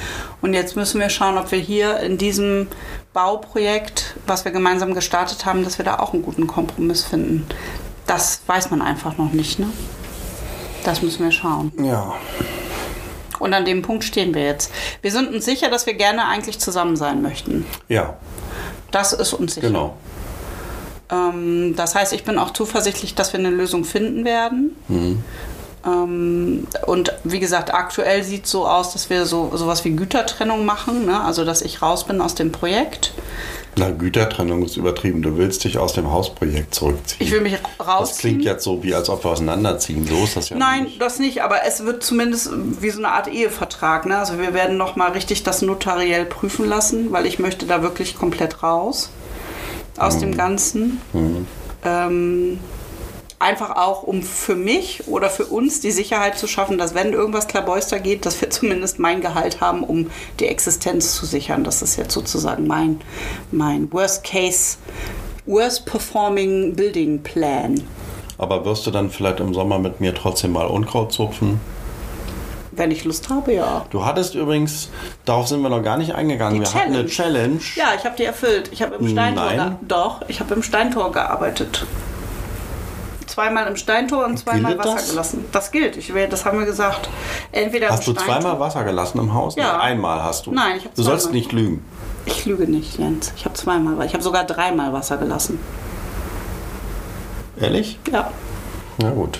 Und jetzt müssen wir schauen, ob wir hier in diesem Bauprojekt, was wir gemeinsam gestartet haben, dass wir da auch einen guten Kompromiss finden. Das weiß man einfach noch nicht. Ne? Das müssen wir schauen. Ja. Und an dem Punkt stehen wir jetzt. Wir sind uns sicher, dass wir gerne eigentlich zusammen sein möchten. Ja. Das ist uns sicher. Genau. Ähm, das heißt, ich bin auch zuversichtlich, dass wir eine Lösung finden werden. Mhm. Ähm, und wie gesagt, aktuell sieht es so aus, dass wir so sowas wie Gütertrennung machen, ne? also dass ich raus bin aus dem Projekt. Na, Gütertrennung ist übertrieben. Du willst dich aus dem Hausprojekt zurückziehen. Ich will mich das rausziehen. klingt jetzt so, wie als ob wir auseinanderziehen. So ist das ja Nein, nicht. das nicht, aber es wird zumindest wie so eine Art Ehevertrag. Ne? Also wir werden nochmal richtig das notariell prüfen lassen, weil ich möchte da wirklich komplett raus aus dem Ganzen. Ähm, einfach auch, um für mich oder für uns die Sicherheit zu schaffen, dass wenn irgendwas klabauster geht, dass wir (laughs) zumindest mein Gehalt haben, um die Existenz zu sichern. Das ist jetzt sozusagen mein, mein Worst Case, Worst Performing Building Plan. Aber wirst du dann vielleicht im Sommer mit mir trotzdem mal Unkraut zupfen? Wenn ich Lust habe, ja. Du hattest übrigens, darauf sind wir noch gar nicht eingegangen, Die wir hatten eine Challenge. Ja, ich habe die erfüllt. Ich habe im Steintor Nein. doch, ich habe im Steintor gearbeitet. Zweimal im Steintor und zweimal Wasser das? gelassen. Das gilt. Ich, das haben wir gesagt. Entweder Hast du Steintor. zweimal Wasser gelassen im Haus? Ja. Nee, einmal hast du. Nein, ich hab Du sollst nicht lügen. Ich lüge nicht, Jens. Ich habe zweimal, ich habe sogar dreimal Wasser gelassen. Ehrlich? Ja. Na gut.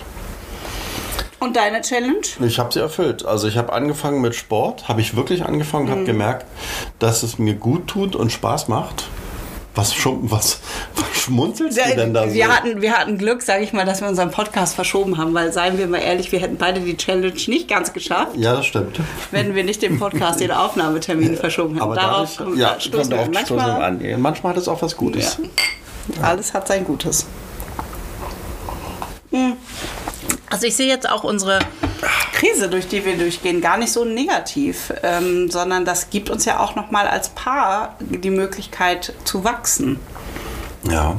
Und deine Challenge? Ich habe sie erfüllt. Also ich habe angefangen mit Sport, habe ich wirklich angefangen, Mhm. habe gemerkt, dass es mir gut tut und Spaß macht. Was, schon, was schmunzelst du denn da so? wir, hatten, wir hatten Glück, sage ich mal, dass wir unseren Podcast verschoben haben, weil, seien wir mal ehrlich, wir hätten beide die Challenge nicht ganz geschafft, ja, das stimmt. wenn wir nicht den Podcast, den Aufnahmetermin (laughs) verschoben hätten. Aber Darauf dadurch, ja, stoßen wir darauf stoßen wir manchmal. an. Manchmal hat es auch was Gutes. Ja. Alles hat sein Gutes. Hm. Also ich sehe jetzt auch unsere Krise, durch die wir durchgehen, gar nicht so negativ, ähm, sondern das gibt uns ja auch noch mal als Paar die Möglichkeit zu wachsen. Ja.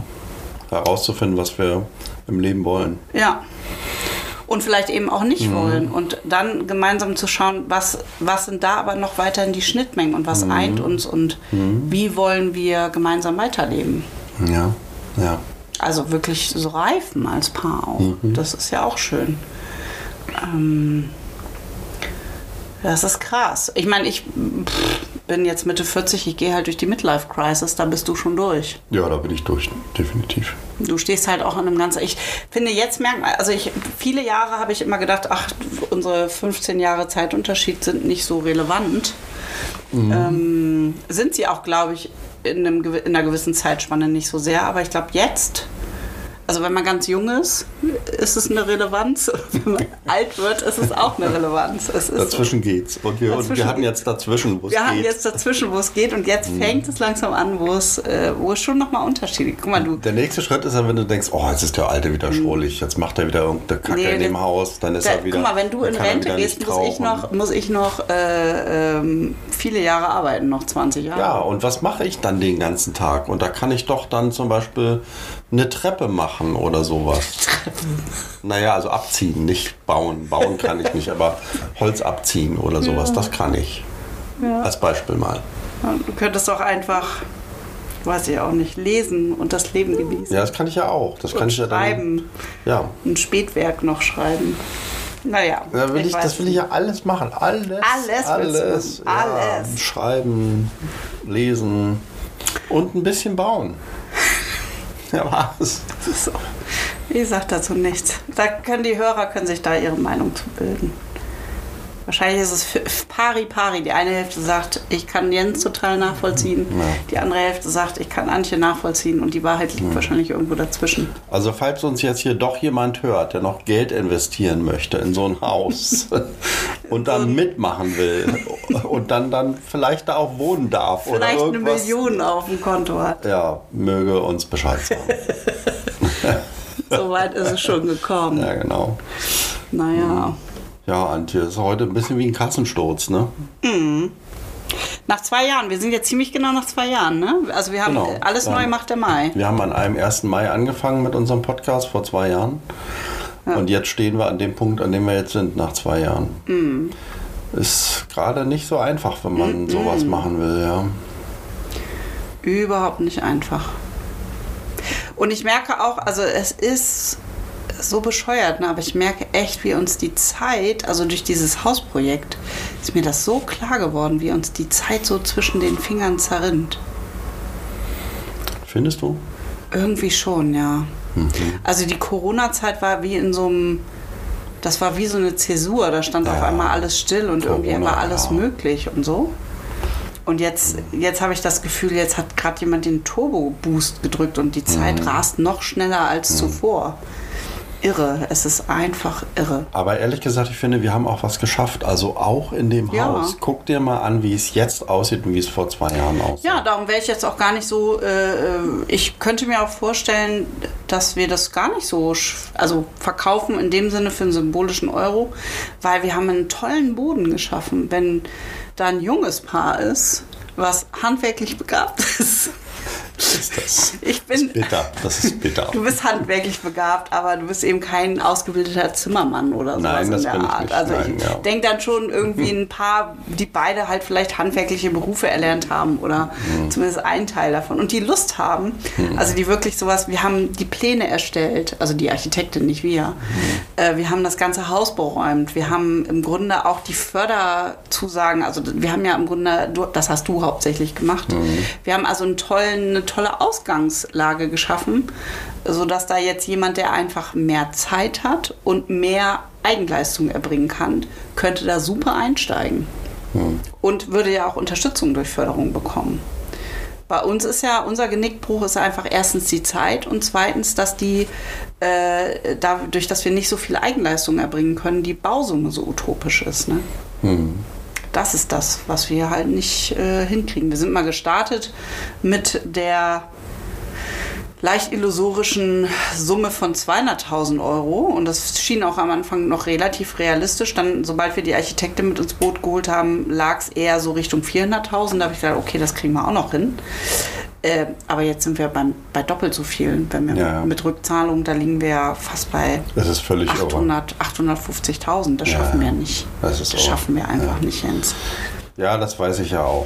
Herauszufinden, was wir im Leben wollen. Ja. Und vielleicht eben auch nicht wollen. Und dann gemeinsam zu schauen, was, was sind da aber noch weiterhin die Schnittmengen und was eint uns und wie wollen wir gemeinsam weiterleben. Ja, ja. Also wirklich so reifen als Paar auch. Das ist ja auch schön. Ähm, das ist krass. Ich meine, ich pff, bin jetzt Mitte 40, ich gehe halt durch die Midlife-Crisis, da bist du schon durch. Ja, da bin ich durch, definitiv. Du stehst halt auch in einem ganzen. Ich finde, jetzt merkt man, also ich, viele Jahre habe ich immer gedacht, ach, unsere 15 Jahre Zeitunterschied sind nicht so relevant. Ähm, sind sie auch, glaube ich, in, einem, in einer gewissen Zeitspanne nicht so sehr. Aber ich glaube, jetzt, also wenn man ganz jung ist, ist es eine Relevanz. Wenn man alt wird, ist es auch eine Relevanz. Es ist so. Dazwischen geht's. Und wir, und Dazwischen wir hatten jetzt dazwischen, wo es Wir hatten geht. jetzt dazwischen, wo es geht, und jetzt fängt es langsam an, wo es, äh, wo es schon nochmal Unterschiede gibt. Guck mal, du, Der nächste Schritt ist dann, wenn du denkst, oh, jetzt ist der Alte wieder schrullig, jetzt macht er wieder irgendeine Kacke Mhm. Nee, in dem Haus, dann ist Da, er wieder. guck mal, wenn du in Rente gehst, muss ich noch, muss ich noch äh, ähm, viele Jahre arbeiten, noch 20 Jahre. Ja, und was mache ich dann den ganzen Tag? Und da kann ich doch dann zum Beispiel eine Treppe machen oder sowas. (laughs) Naja, also abziehen, nicht bauen. Bauen kann ich nicht, aber Holz abziehen oder sowas, das kann ich. Als Beispiel mal. Du könntest auch einfach, weiß ich auch nicht, lesen und das Leben genießen. Ja, das kann ich ja auch. Das kann und ich ja dann. schreiben, Ja. ein Spätwerk noch schreiben. Naja, Da will ich, weiß das will ich ja alles machen. Alles. Alles Alles. machen. Alles. Ja, schreiben, lesen und ein bisschen bauen. (laughs) Ja, was? So. Ich sag dazu nichts. Da können die Hörer können sich da ihre Meinung zu bilden. Wahrscheinlich ist es pari pari. Die eine Hälfte sagt, ich kann Jens total nachvollziehen. Ja. Die andere Hälfte sagt, ich kann Antje nachvollziehen. Und die Wahrheit liegt wahrscheinlich irgendwo dazwischen. Also falls uns jetzt hier doch jemand hört, der noch Geld investieren möchte in so ein Haus (laughs) und dann mitmachen will und dann, dann vielleicht da auch wohnen darf oder Vielleicht eine irgendwas. Million auf dem Konto hat. Ja, möge uns Bescheid sagen. (laughs) So weit ist es schon gekommen. ja, genau. Naja. Ja, Antje, ist heute ein bisschen wie ein Katzensturz, ne? Nach zwei Jahren, wir sind jetzt ziemlich genau nach zwei Jahren, ne? Also wir haben Genau. alles Ja. neu macht der Mai. Wir haben an einem 1. Mai angefangen mit unserem Podcast vor zwei Jahren. Und jetzt stehen wir an dem Punkt, an dem wir jetzt sind, nach zwei Jahren. Mhm. Ist gerade nicht so einfach, wenn man sowas machen will, ja. Überhaupt nicht einfach. Und ich merke auch, also es ist so bescheuert, ne? aber ich merke echt, wie uns die Zeit, also durch dieses Hausprojekt, ist mir das so klar geworden, wie uns die Zeit so zwischen den Fingern zerrinnt. Findest du? Irgendwie schon, ja. Also die Corona-Zeit war wie in so einem, das war wie so eine Zäsur, da stand auf Ja. einmal alles still und irgendwie Corona, war alles ja. möglich und so. Und jetzt, jetzt habe ich das Gefühl, jetzt hat gerade jemand den Turbo-Boost gedrückt und die Zeit Mhm. rast noch schneller als zuvor. Irre, es ist einfach irre. Aber ehrlich gesagt, ich finde, wir haben auch was geschafft. Also auch in dem Ja. Haus. Guck dir mal an, wie es jetzt aussieht und wie es vor zwei Jahren aussieht. Ja, darum wäre ich jetzt auch gar nicht so. Äh, ich könnte mir auch vorstellen, dass wir das gar nicht so, also verkaufen in dem Sinne für einen symbolischen Euro, weil wir haben einen tollen Boden geschaffen. Wenn da ein junges Paar ist, was handwerklich begabt ist. Ist das Ich bin. bitter. Das ist bitter. Du bist handwerklich begabt, aber du bist eben kein ausgebildeter Zimmermann oder sowas Nein, das in der bin ich Art. nicht. Also Nein, ich ja. denke dann schon irgendwie ein paar, die beide halt vielleicht handwerkliche Berufe erlernt haben oder Mhm. zumindest einen Teil davon und die Lust haben, also die wirklich sowas, wir haben die Pläne erstellt, also die Architektin, nicht wir. Mhm. Äh, wir haben das ganze Haus beräumt. Wir haben im Grunde auch die Förderzusagen, also wir haben ja im Grunde, das hast du hauptsächlich gemacht. Mhm. Wir haben also einen tollen, tolle Ausgangslage geschaffen, sodass da jetzt jemand, der einfach mehr Zeit hat und mehr Eigenleistung erbringen kann, könnte da super einsteigen. Und würde ja auch Unterstützung durch Förderung bekommen. Bei uns ist ja, unser Genickbruch ist einfach erstens die Zeit und zweitens, dass die, äh, dadurch, dass wir nicht so viel Eigenleistung erbringen können, die Bausumme so utopisch ist. Ne? Das ist das, was wir halt nicht äh, hinkriegen. Wir sind mal gestartet mit der leicht illusorischen Summe von 200.000 Euro und das schien auch am Anfang noch relativ realistisch. Dann, sobald wir die Architektin mit ins Boot geholt haben, lag es eher so Richtung 400.000. Da habe ich gedacht, okay, das kriegen wir auch noch hin. Äh, aber jetzt sind wir beim, bei doppelt so viel. Wenn wir Ja. mit Rückzahlung, da liegen wir ja fast bei Das ist völlig irre. 800, 850.000. Das Ja, schaffen ja. wir nicht. Das ist irre. schaffen wir einfach Ja. nicht, Jens. Ja, das weiß ich ja auch.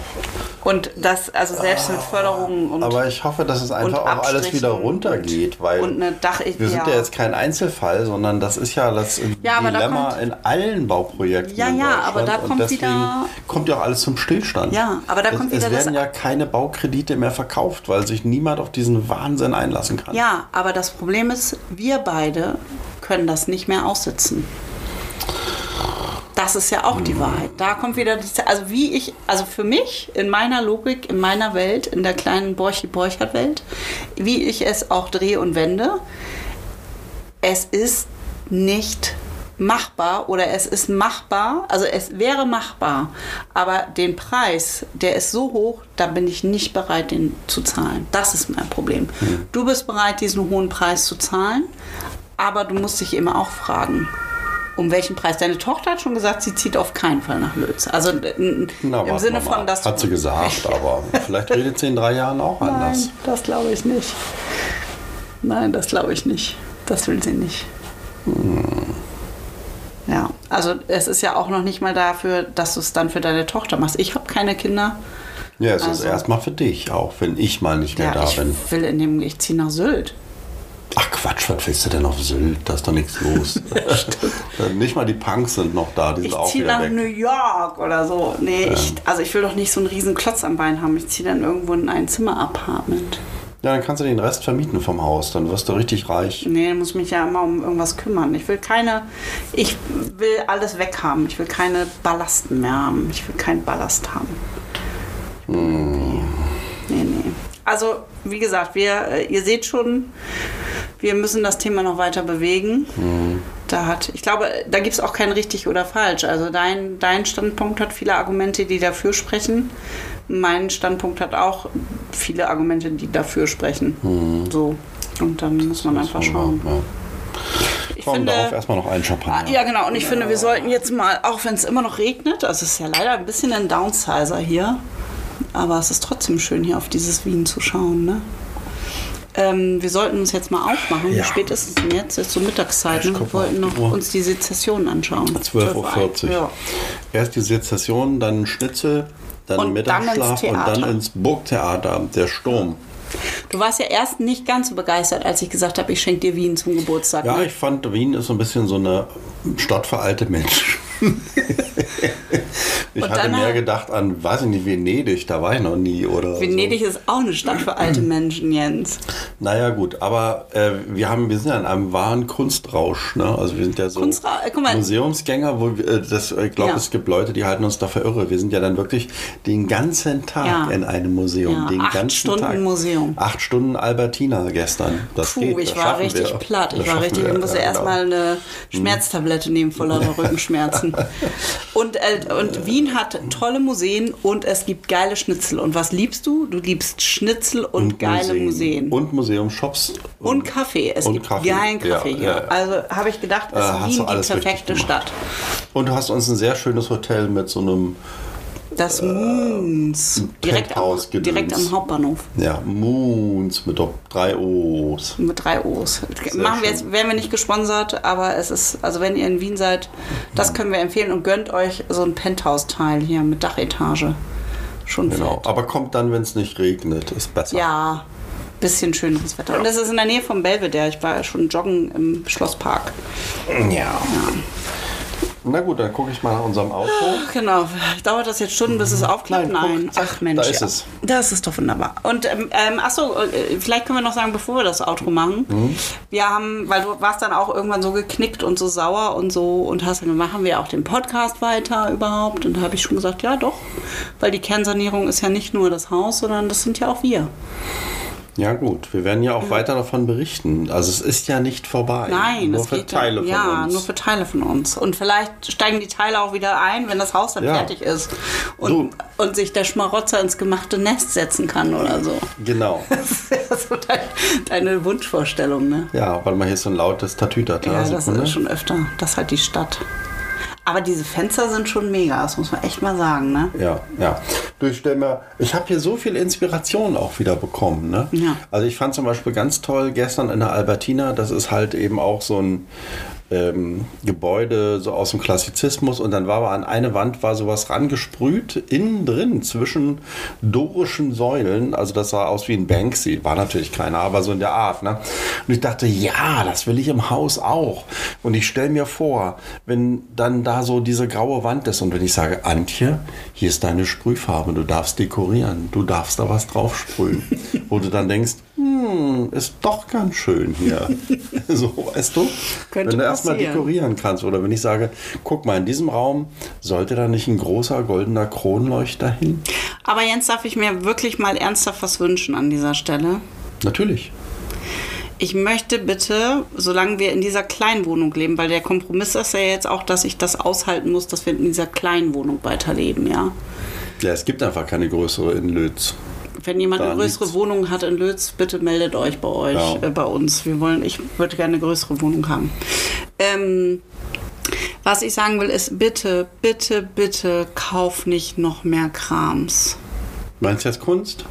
Und das, also selbst mit Förderungen und, Aber ich hoffe, dass es einfach auch alles wieder runtergeht, weil und eine Dach. wir sind ja. jetzt kein Einzelfall, sondern das ist ja das Ja, aber da Dilemma kommt- in allen Bauprojekten. Ja, ja, aber da kommt wieder- kommt ja auch alles zum Stillstand. Ja, aber da es, kommt wieder Es das- werden ja keine Baukredite mehr verkauft, weil sich niemand auf diesen Wahnsinn einlassen kann. Ja, aber das Problem ist, wir beide können das nicht mehr aussitzen. Das ist ja auch die Wahrheit. Da kommt wieder, die, also wie ich, also für mich, in meiner Logik, in meiner Welt, in der kleinen Borchi-Borchert-Welt, wie ich es auch drehe und wende, es ist nicht machbar oder es ist machbar, also es wäre machbar, aber den Preis, der ist so hoch, da bin ich nicht bereit, den zu zahlen. Das ist mein Problem. Du bist bereit, diesen hohen Preis zu zahlen, aber du musst dich immer auch fragen, um welchen Preis. Deine Tochter hat schon gesagt, sie zieht auf keinen Fall nach Lötz. Also n- Na, im Sinne von, dass Hat sie gesagt, (laughs) aber vielleicht redet sie in drei Jahren auch anders. Nein, das glaube ich nicht. Nein, das glaube ich nicht. Das will sie nicht. Ja, also es ist ja auch noch nicht mal dafür, dass du es dann für deine Tochter machst. Ich habe keine Kinder. Ja, es ist Also- erstmal für dich, auch wenn ich mal nicht mehr Ja, da ich bin. will in dem, ich ziehe nach Sylt. Ach Quatsch, was willst du denn auf Sylt? Da ist doch nichts los. (laughs) nicht mal die Punks sind noch da, die Ich ziehe nach weg. New York oder so. Nee, ich, also ich will doch nicht so einen riesen Klotz am Bein haben. Ich ziehe dann irgendwo in ein Zimmer-Apartment. Ja, dann kannst du den Rest vermieten vom Haus. Dann wirst du richtig reich. Nee, dann muss mich ja immer um irgendwas kümmern. Ich will keine, ich will alles weghaben. Ich will keine Ballasten mehr haben. Ich will keinen Ballast haben. Nee, nee. Also, wie gesagt, wir, äh, ihr seht schon, wir müssen das Thema noch weiter bewegen. Da hat, ich glaube, da gibt es auch kein richtig oder falsch. Also dein, dein Standpunkt hat viele Argumente, die dafür sprechen. Mein Standpunkt hat auch viele Argumente, die dafür sprechen. So. Und dann muss man einfach schauen. Ja. Ich Komm, finde, darauf erstmal noch einen Champagner. ja, genau. Und ich finde, wir sollten jetzt mal, auch wenn es immer noch regnet, also es ist ja leider ein bisschen ein Downsizer hier, aber es ist trotzdem schön, hier auf dieses Wien zu schauen, ne? Ähm, wir sollten uns jetzt mal aufmachen. Ja. spät ist es denn jetzt? Es ist so Mittagszeit. Ne? Wir wollten die noch Uhr. uns die Sezession anschauen. 12.40 Uhr. Ja. Erst die Sezession, dann Schnitzel, dann Und dann Mittagsschlaf und dann ins Burgtheater, der Sturm. Du warst ja erst nicht ganz so begeistert, als ich gesagt habe, ich schenke dir Wien zum Geburtstag. Ja, ne? ich fand, Wien ist so ein bisschen so eine Stadt für alte Menschen. (laughs) ich Und hatte mehr hat- gedacht an, weiß ich nicht, Venedig, da war ich noch nie. Oder Venedig so. ist auch eine Stadt für alte (clears throat) Menschen, Jens. Naja, gut, aber äh, wir, haben, wir sind ja in einem wahren Kunstrausch. Ne? Also wir sind ja so Kunstra- äh, mal. Museumsgänger, wo wir, äh, das, ich glaube, Ja. es gibt Leute, die halten uns dafür irre. Wir sind ja dann wirklich den ganzen Tag Ja. in einem Museum. Ja, den acht ganzen Stunden Tag. Museum. Acht Stunden Albertina gestern. Das Puh, geht, ich das war schaffen richtig wir. platt. Ich Das war richtig, wir, ich musste ja, erstmal genau. eine Schmerztablette nehmen vor lauter (laughs) Rückenschmerzen. (laughs) Und, äh, und Wien hat tolle Museen und es gibt geile Schnitzel. Und was liebst du? Du liebst Schnitzel und, geile Museen. Und, Und Museumshops. Kaffee. Es und gibt Kaffee. geilen Kaffee Ja, hier. ja, ja. Also habe ich gedacht, ist Äh, hast du Wien die perfekte. Stadt. Und du hast uns ein sehr schönes Hotel mit so einem Das Moons. Direkt am, direkt am Hauptbahnhof. ja, Moons mit drei O's. Mit drei O's. Machen wir jetzt, werden wir nicht gesponsert, aber es ist, also wenn ihr in Wien seid, das können wir empfehlen und gönnt euch so ein Penthouse-Teil hier mit Dachetage. Schon Genau. fett. Aber kommt dann, wenn es nicht regnet, ist besser. Ja, bisschen schöneres Wetter. Und es ist in der Nähe vom Belvedere. Ich war schon joggen im Schlosspark. Ja. Na gut, dann gucke ich mal nach unserem Auto. Genau. Dauert das jetzt Stunden, bis es aufklappt? Nein, Nein. guck, Ach Mensch. da ist ja. es. Das ist doch wunderbar. Und ähm, ähm, achso, äh, vielleicht können wir noch sagen, bevor wir das Outro machen. Mhm. Wir haben, weil du warst dann auch irgendwann so geknickt und so sauer und so und hast dann machen wir auch den Podcast weiter überhaupt. Und da habe ich schon gesagt, ja doch. Weil die Kernsanierung ist ja nicht nur das Haus, sondern das sind ja auch wir. Ja gut, wir werden ja auch weiter davon berichten. Also es ist ja nicht vorbei. Nein, nur für geht Teile dann, von ja, uns. nur für Teile von uns. Und vielleicht steigen die Teile auch wieder ein, wenn das Haus dann Ja. fertig ist und, und sich der Schmarotzer ins gemachte Nest setzen kann oder so. genau. (laughs) Das wäre so dein, deine Wunschvorstellung, ne? Ja, weil man hier so ein lautes Tatütata. Ja, das ist schon öfter. Das ist halt die Stadt. Aber diese Fenster sind schon mega, das muss man echt mal sagen, ne? Ja, ja. Du, ich stell mir, ich habe hier so viel Inspiration auch wieder bekommen. Ne? Ja. Also ich fand zum Beispiel ganz toll gestern in der Albertina, das ist halt eben auch so ein ähm, Gebäude so aus dem Klassizismus und dann war aber an eine Wand war sowas rangesprüht, innen drin zwischen dorischen Säulen, also das sah aus wie ein Banksy, war natürlich keiner, aber so in der Art. Ne? Und ich dachte, ja, das will ich im Haus auch. Und ich stelle mir vor, wenn dann da so diese graue Wand ist und wenn ich sage, Antje, hier ist deine Sprühfarbe, du darfst dekorieren, du darfst da was drauf sprühen. (laughs) Wo du dann denkst, hm, ist doch ganz schön hier. (laughs) so, weißt du? Könnte wenn du erstmal dekorieren kannst. Oder wenn ich sage, guck mal, in diesem Raum sollte da nicht ein großer goldener Kronleuchter hin? Aber Jens, darf ich mir wirklich mal ernsthaft was wünschen an dieser Stelle? Natürlich. Ich möchte bitte, solange wir in dieser kleinen Wohnung leben, weil der Kompromiss ist ja jetzt auch, dass ich das aushalten muss, dass wir in dieser kleinen Wohnung weiterleben, ja. Ja, es gibt einfach keine größere in Lötz. Wenn jemand eine größere liegt's. Wohnung hat in Lötz, bitte meldet euch bei euch, Ja. äh, bei uns. Wir wollen, ich würde gerne eine größere Wohnung haben. Ähm, was ich sagen will, ist bitte, bitte, bitte kauf nicht noch mehr Krams. Meinst du jetzt Kunst?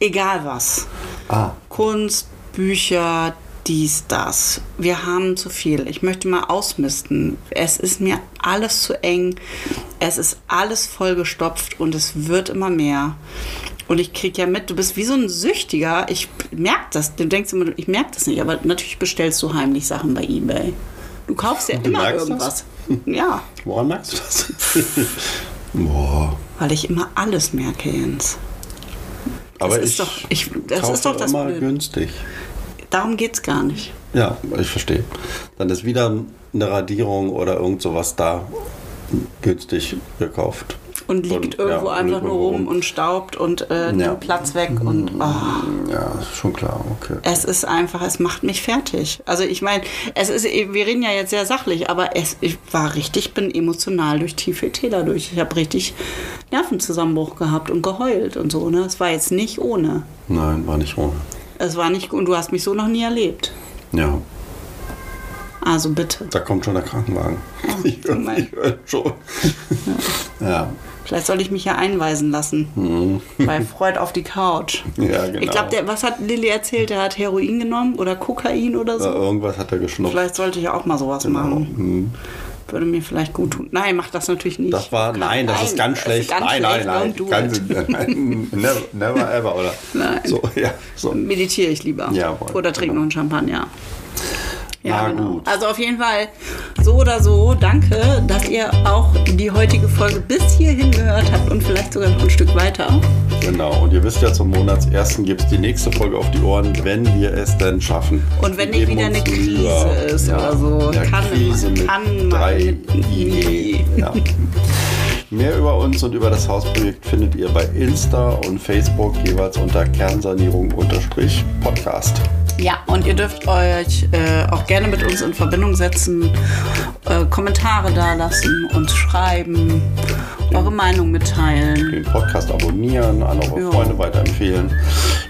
Egal was. Ah, Kunst, Bücher, dies, das. Wir haben zu viel. Ich möchte mal ausmisten. Es ist mir alles zu eng. Es ist alles vollgestopft und es wird immer mehr. Und ich kriege ja mit, du bist wie so ein Süchtiger. Ich merke das. Du denkst immer, ich merke das nicht. Aber natürlich bestellst du heimlich Sachen bei Ebay. Du kaufst ja Du immer irgendwas. Ja, (laughs) woran merkst du das? (laughs) Boah. weil ich immer alles merke, Jens. Aber ist ich, doch- ich- das kaufe ist doch das immer Blöde. günstig. Darum geht es gar nicht. Ja, ich verstehe. Dann ist wieder eine Radierung oder irgend sowas da günstig gekauft. Und liegt Und, irgendwo ja, einfach nur rum und staubt und äh, Ja. nimmt Platz weg. Und oh, Ja, ist schon klar, okay. es ist einfach, es macht mich fertig. Also ich meine, es ist, wir reden ja jetzt sehr sachlich, aber es ich war richtig, ich bin emotional durch tiefe Täler durch. Ich habe richtig Nervenzusammenbruch gehabt und geheult und so. Ne? Es war jetzt nicht ohne. Nein, war nicht ohne. Es war nicht, und du hast mich so noch nie erlebt. Ja, Also bitte. da kommt schon der Krankenwagen. (laughs) Ich höre ich hör schon. Ja, Vielleicht soll ich mich ja einweisen lassen. Bei Freud auf die Couch. (laughs) ja genau. Ich glaube, was hat Lilly erzählt? Der hat Heroin genommen oder Kokain oder so. Ja, irgendwas hat er geschnupft. Vielleicht sollte ich auch mal sowas Genau. machen. Hm. Würde mir vielleicht gut tun. Nein, mach das natürlich nicht. Das war, nein, das ist ganz schlecht. ganz nein, schlecht. nein, nein, Ganz, (laughs) nein. Never, never ever, oder? Nein. So, ja, so. Meditiere ich lieber. Jawohl, oder trinke genau. noch einen Champagner. Ja, Na genau. gut. Also auf jeden Fall so oder so, danke, dass ihr auch die heutige Folge bis hierhin gehört habt und vielleicht sogar noch ein Stück weiter. Genau, und ihr wisst ja, zum Monatsersten gibt es die nächste Folge auf die Ohren, wenn wir es denn schaffen. Und wenn Wir nicht wieder eine Krise Mühe. ist ja. oder so. Ja, Kann Krise man- mit kann drei IE. Ja. Mehr über uns und über das Hausprojekt findet ihr bei Insta und Facebook jeweils unter Kernsanierung-Podcast. Ja, und ihr dürft euch äh, auch gerne mit uns in Verbindung setzen, äh, Kommentare dalassen, uns schreiben, eure Meinung mitteilen. Den Podcast abonnieren, an eure Ja. Freunde weiterempfehlen.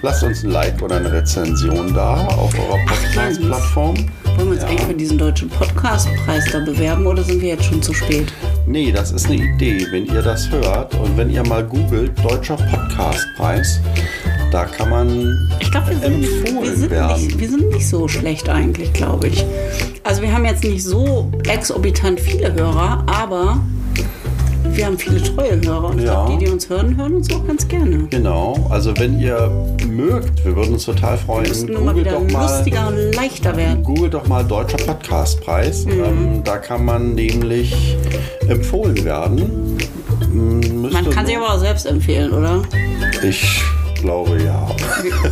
Lasst uns ein Like oder eine Rezension da auf eurer Podcast-Plattform. Wollen wir uns eigentlich für diesen deutschen Podcastpreis da bewerben oder sind wir jetzt schon zu spät? Nee, das ist eine Idee, wenn ihr das hört und wenn ihr mal googelt, Deutscher Podcastpreis, da kann man Ich glaube, wir, sind empfohlen wir, sind werden. nicht- wir sind nicht so schlecht eigentlich, glaube ich. Also wir haben jetzt nicht so exorbitant viele Hörer, aber wir haben viele treue Hörer. Und ich Ja. glaube, die, die uns hören, hören uns auch ganz gerne. Genau, also wenn ihr mögt, wir würden uns total freuen, Wir müssten nur mal wieder doch mal, lustiger und leichter werden. Google doch mal Deutscher Podcastpreis. Mhm. Ähm, da kann man nämlich empfohlen werden. Müsste Man kann sich aber auch selbst empfehlen, oder? Ich glaube ja.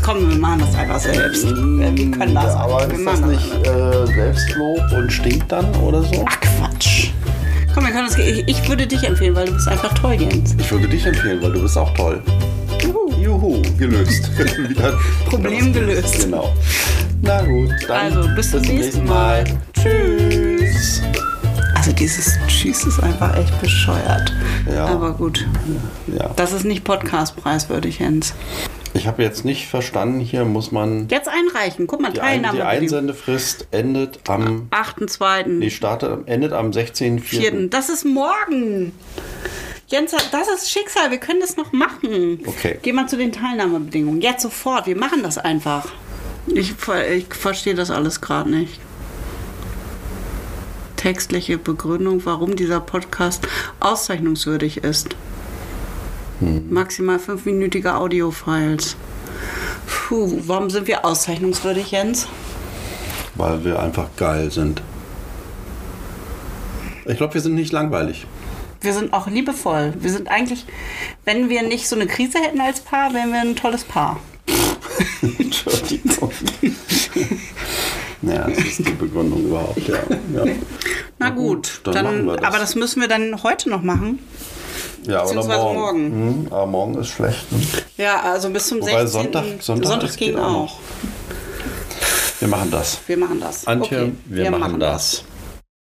Komm, wir machen das einfach selbst. Wir wir können das. Ja, aber ist das nicht äh, Selbstlob und stinkt dann oder so? Ach Quatsch. Komm, wir können das. Ich, ich würde dich empfehlen, weil du bist einfach toll, Jens. Ich würde dich empfehlen, weil du bist auch toll. Juhu, gelöst. (laughs) Wieder, Problem gelöst. Genau. Na gut, dann Also, bis zum nächsten Mal. Tschüss. Also dieses Tschüss ist einfach echt bescheuert. Ja. Aber gut. Ja. Das ist nicht Podcastpreiswürdig, Jens. Ich habe jetzt nicht verstanden, hier muss man. Jetzt einreichen. Guck mal, Die, Ein, die Teilnahme. Einsendefrist endet am. 8.2. Nee, startet, endet am 16.04. Vierten. Das ist morgen. Jens, das ist Schicksal. Wir können das noch machen. Okay. Geh mal zu den Teilnahmebedingungen. Jetzt sofort. Wir machen das einfach. Ich, ich verstehe das alles gerade nicht. Textliche Begründung, warum dieser Podcast auszeichnungswürdig ist. Maximal fünfminütige Audiofiles. Puh, warum sind wir auszeichnungswürdig, Jens? Weil wir einfach geil sind. Ich glaube, wir sind nicht langweilig. Wir sind auch liebevoll. Wir sind eigentlich, wenn wir nicht so eine Krise hätten als Paar, wären wir ein tolles Paar. (laughs) Entschuldigung. (laughs) ja, das ist die Begründung überhaupt, ja. ja. Na gut, dann dann, machen wir das. aber das müssen wir dann heute noch machen. Ja, oder Beziehungsweise morgen. morgen. Hm, aber morgen ist schlecht. Ne? Ja, also bis zum Wobei 16. Sonntag- Sonntag, das ging geht auch auch. Wir machen das. Wir machen das. Antje, Okay, wir, machen, das.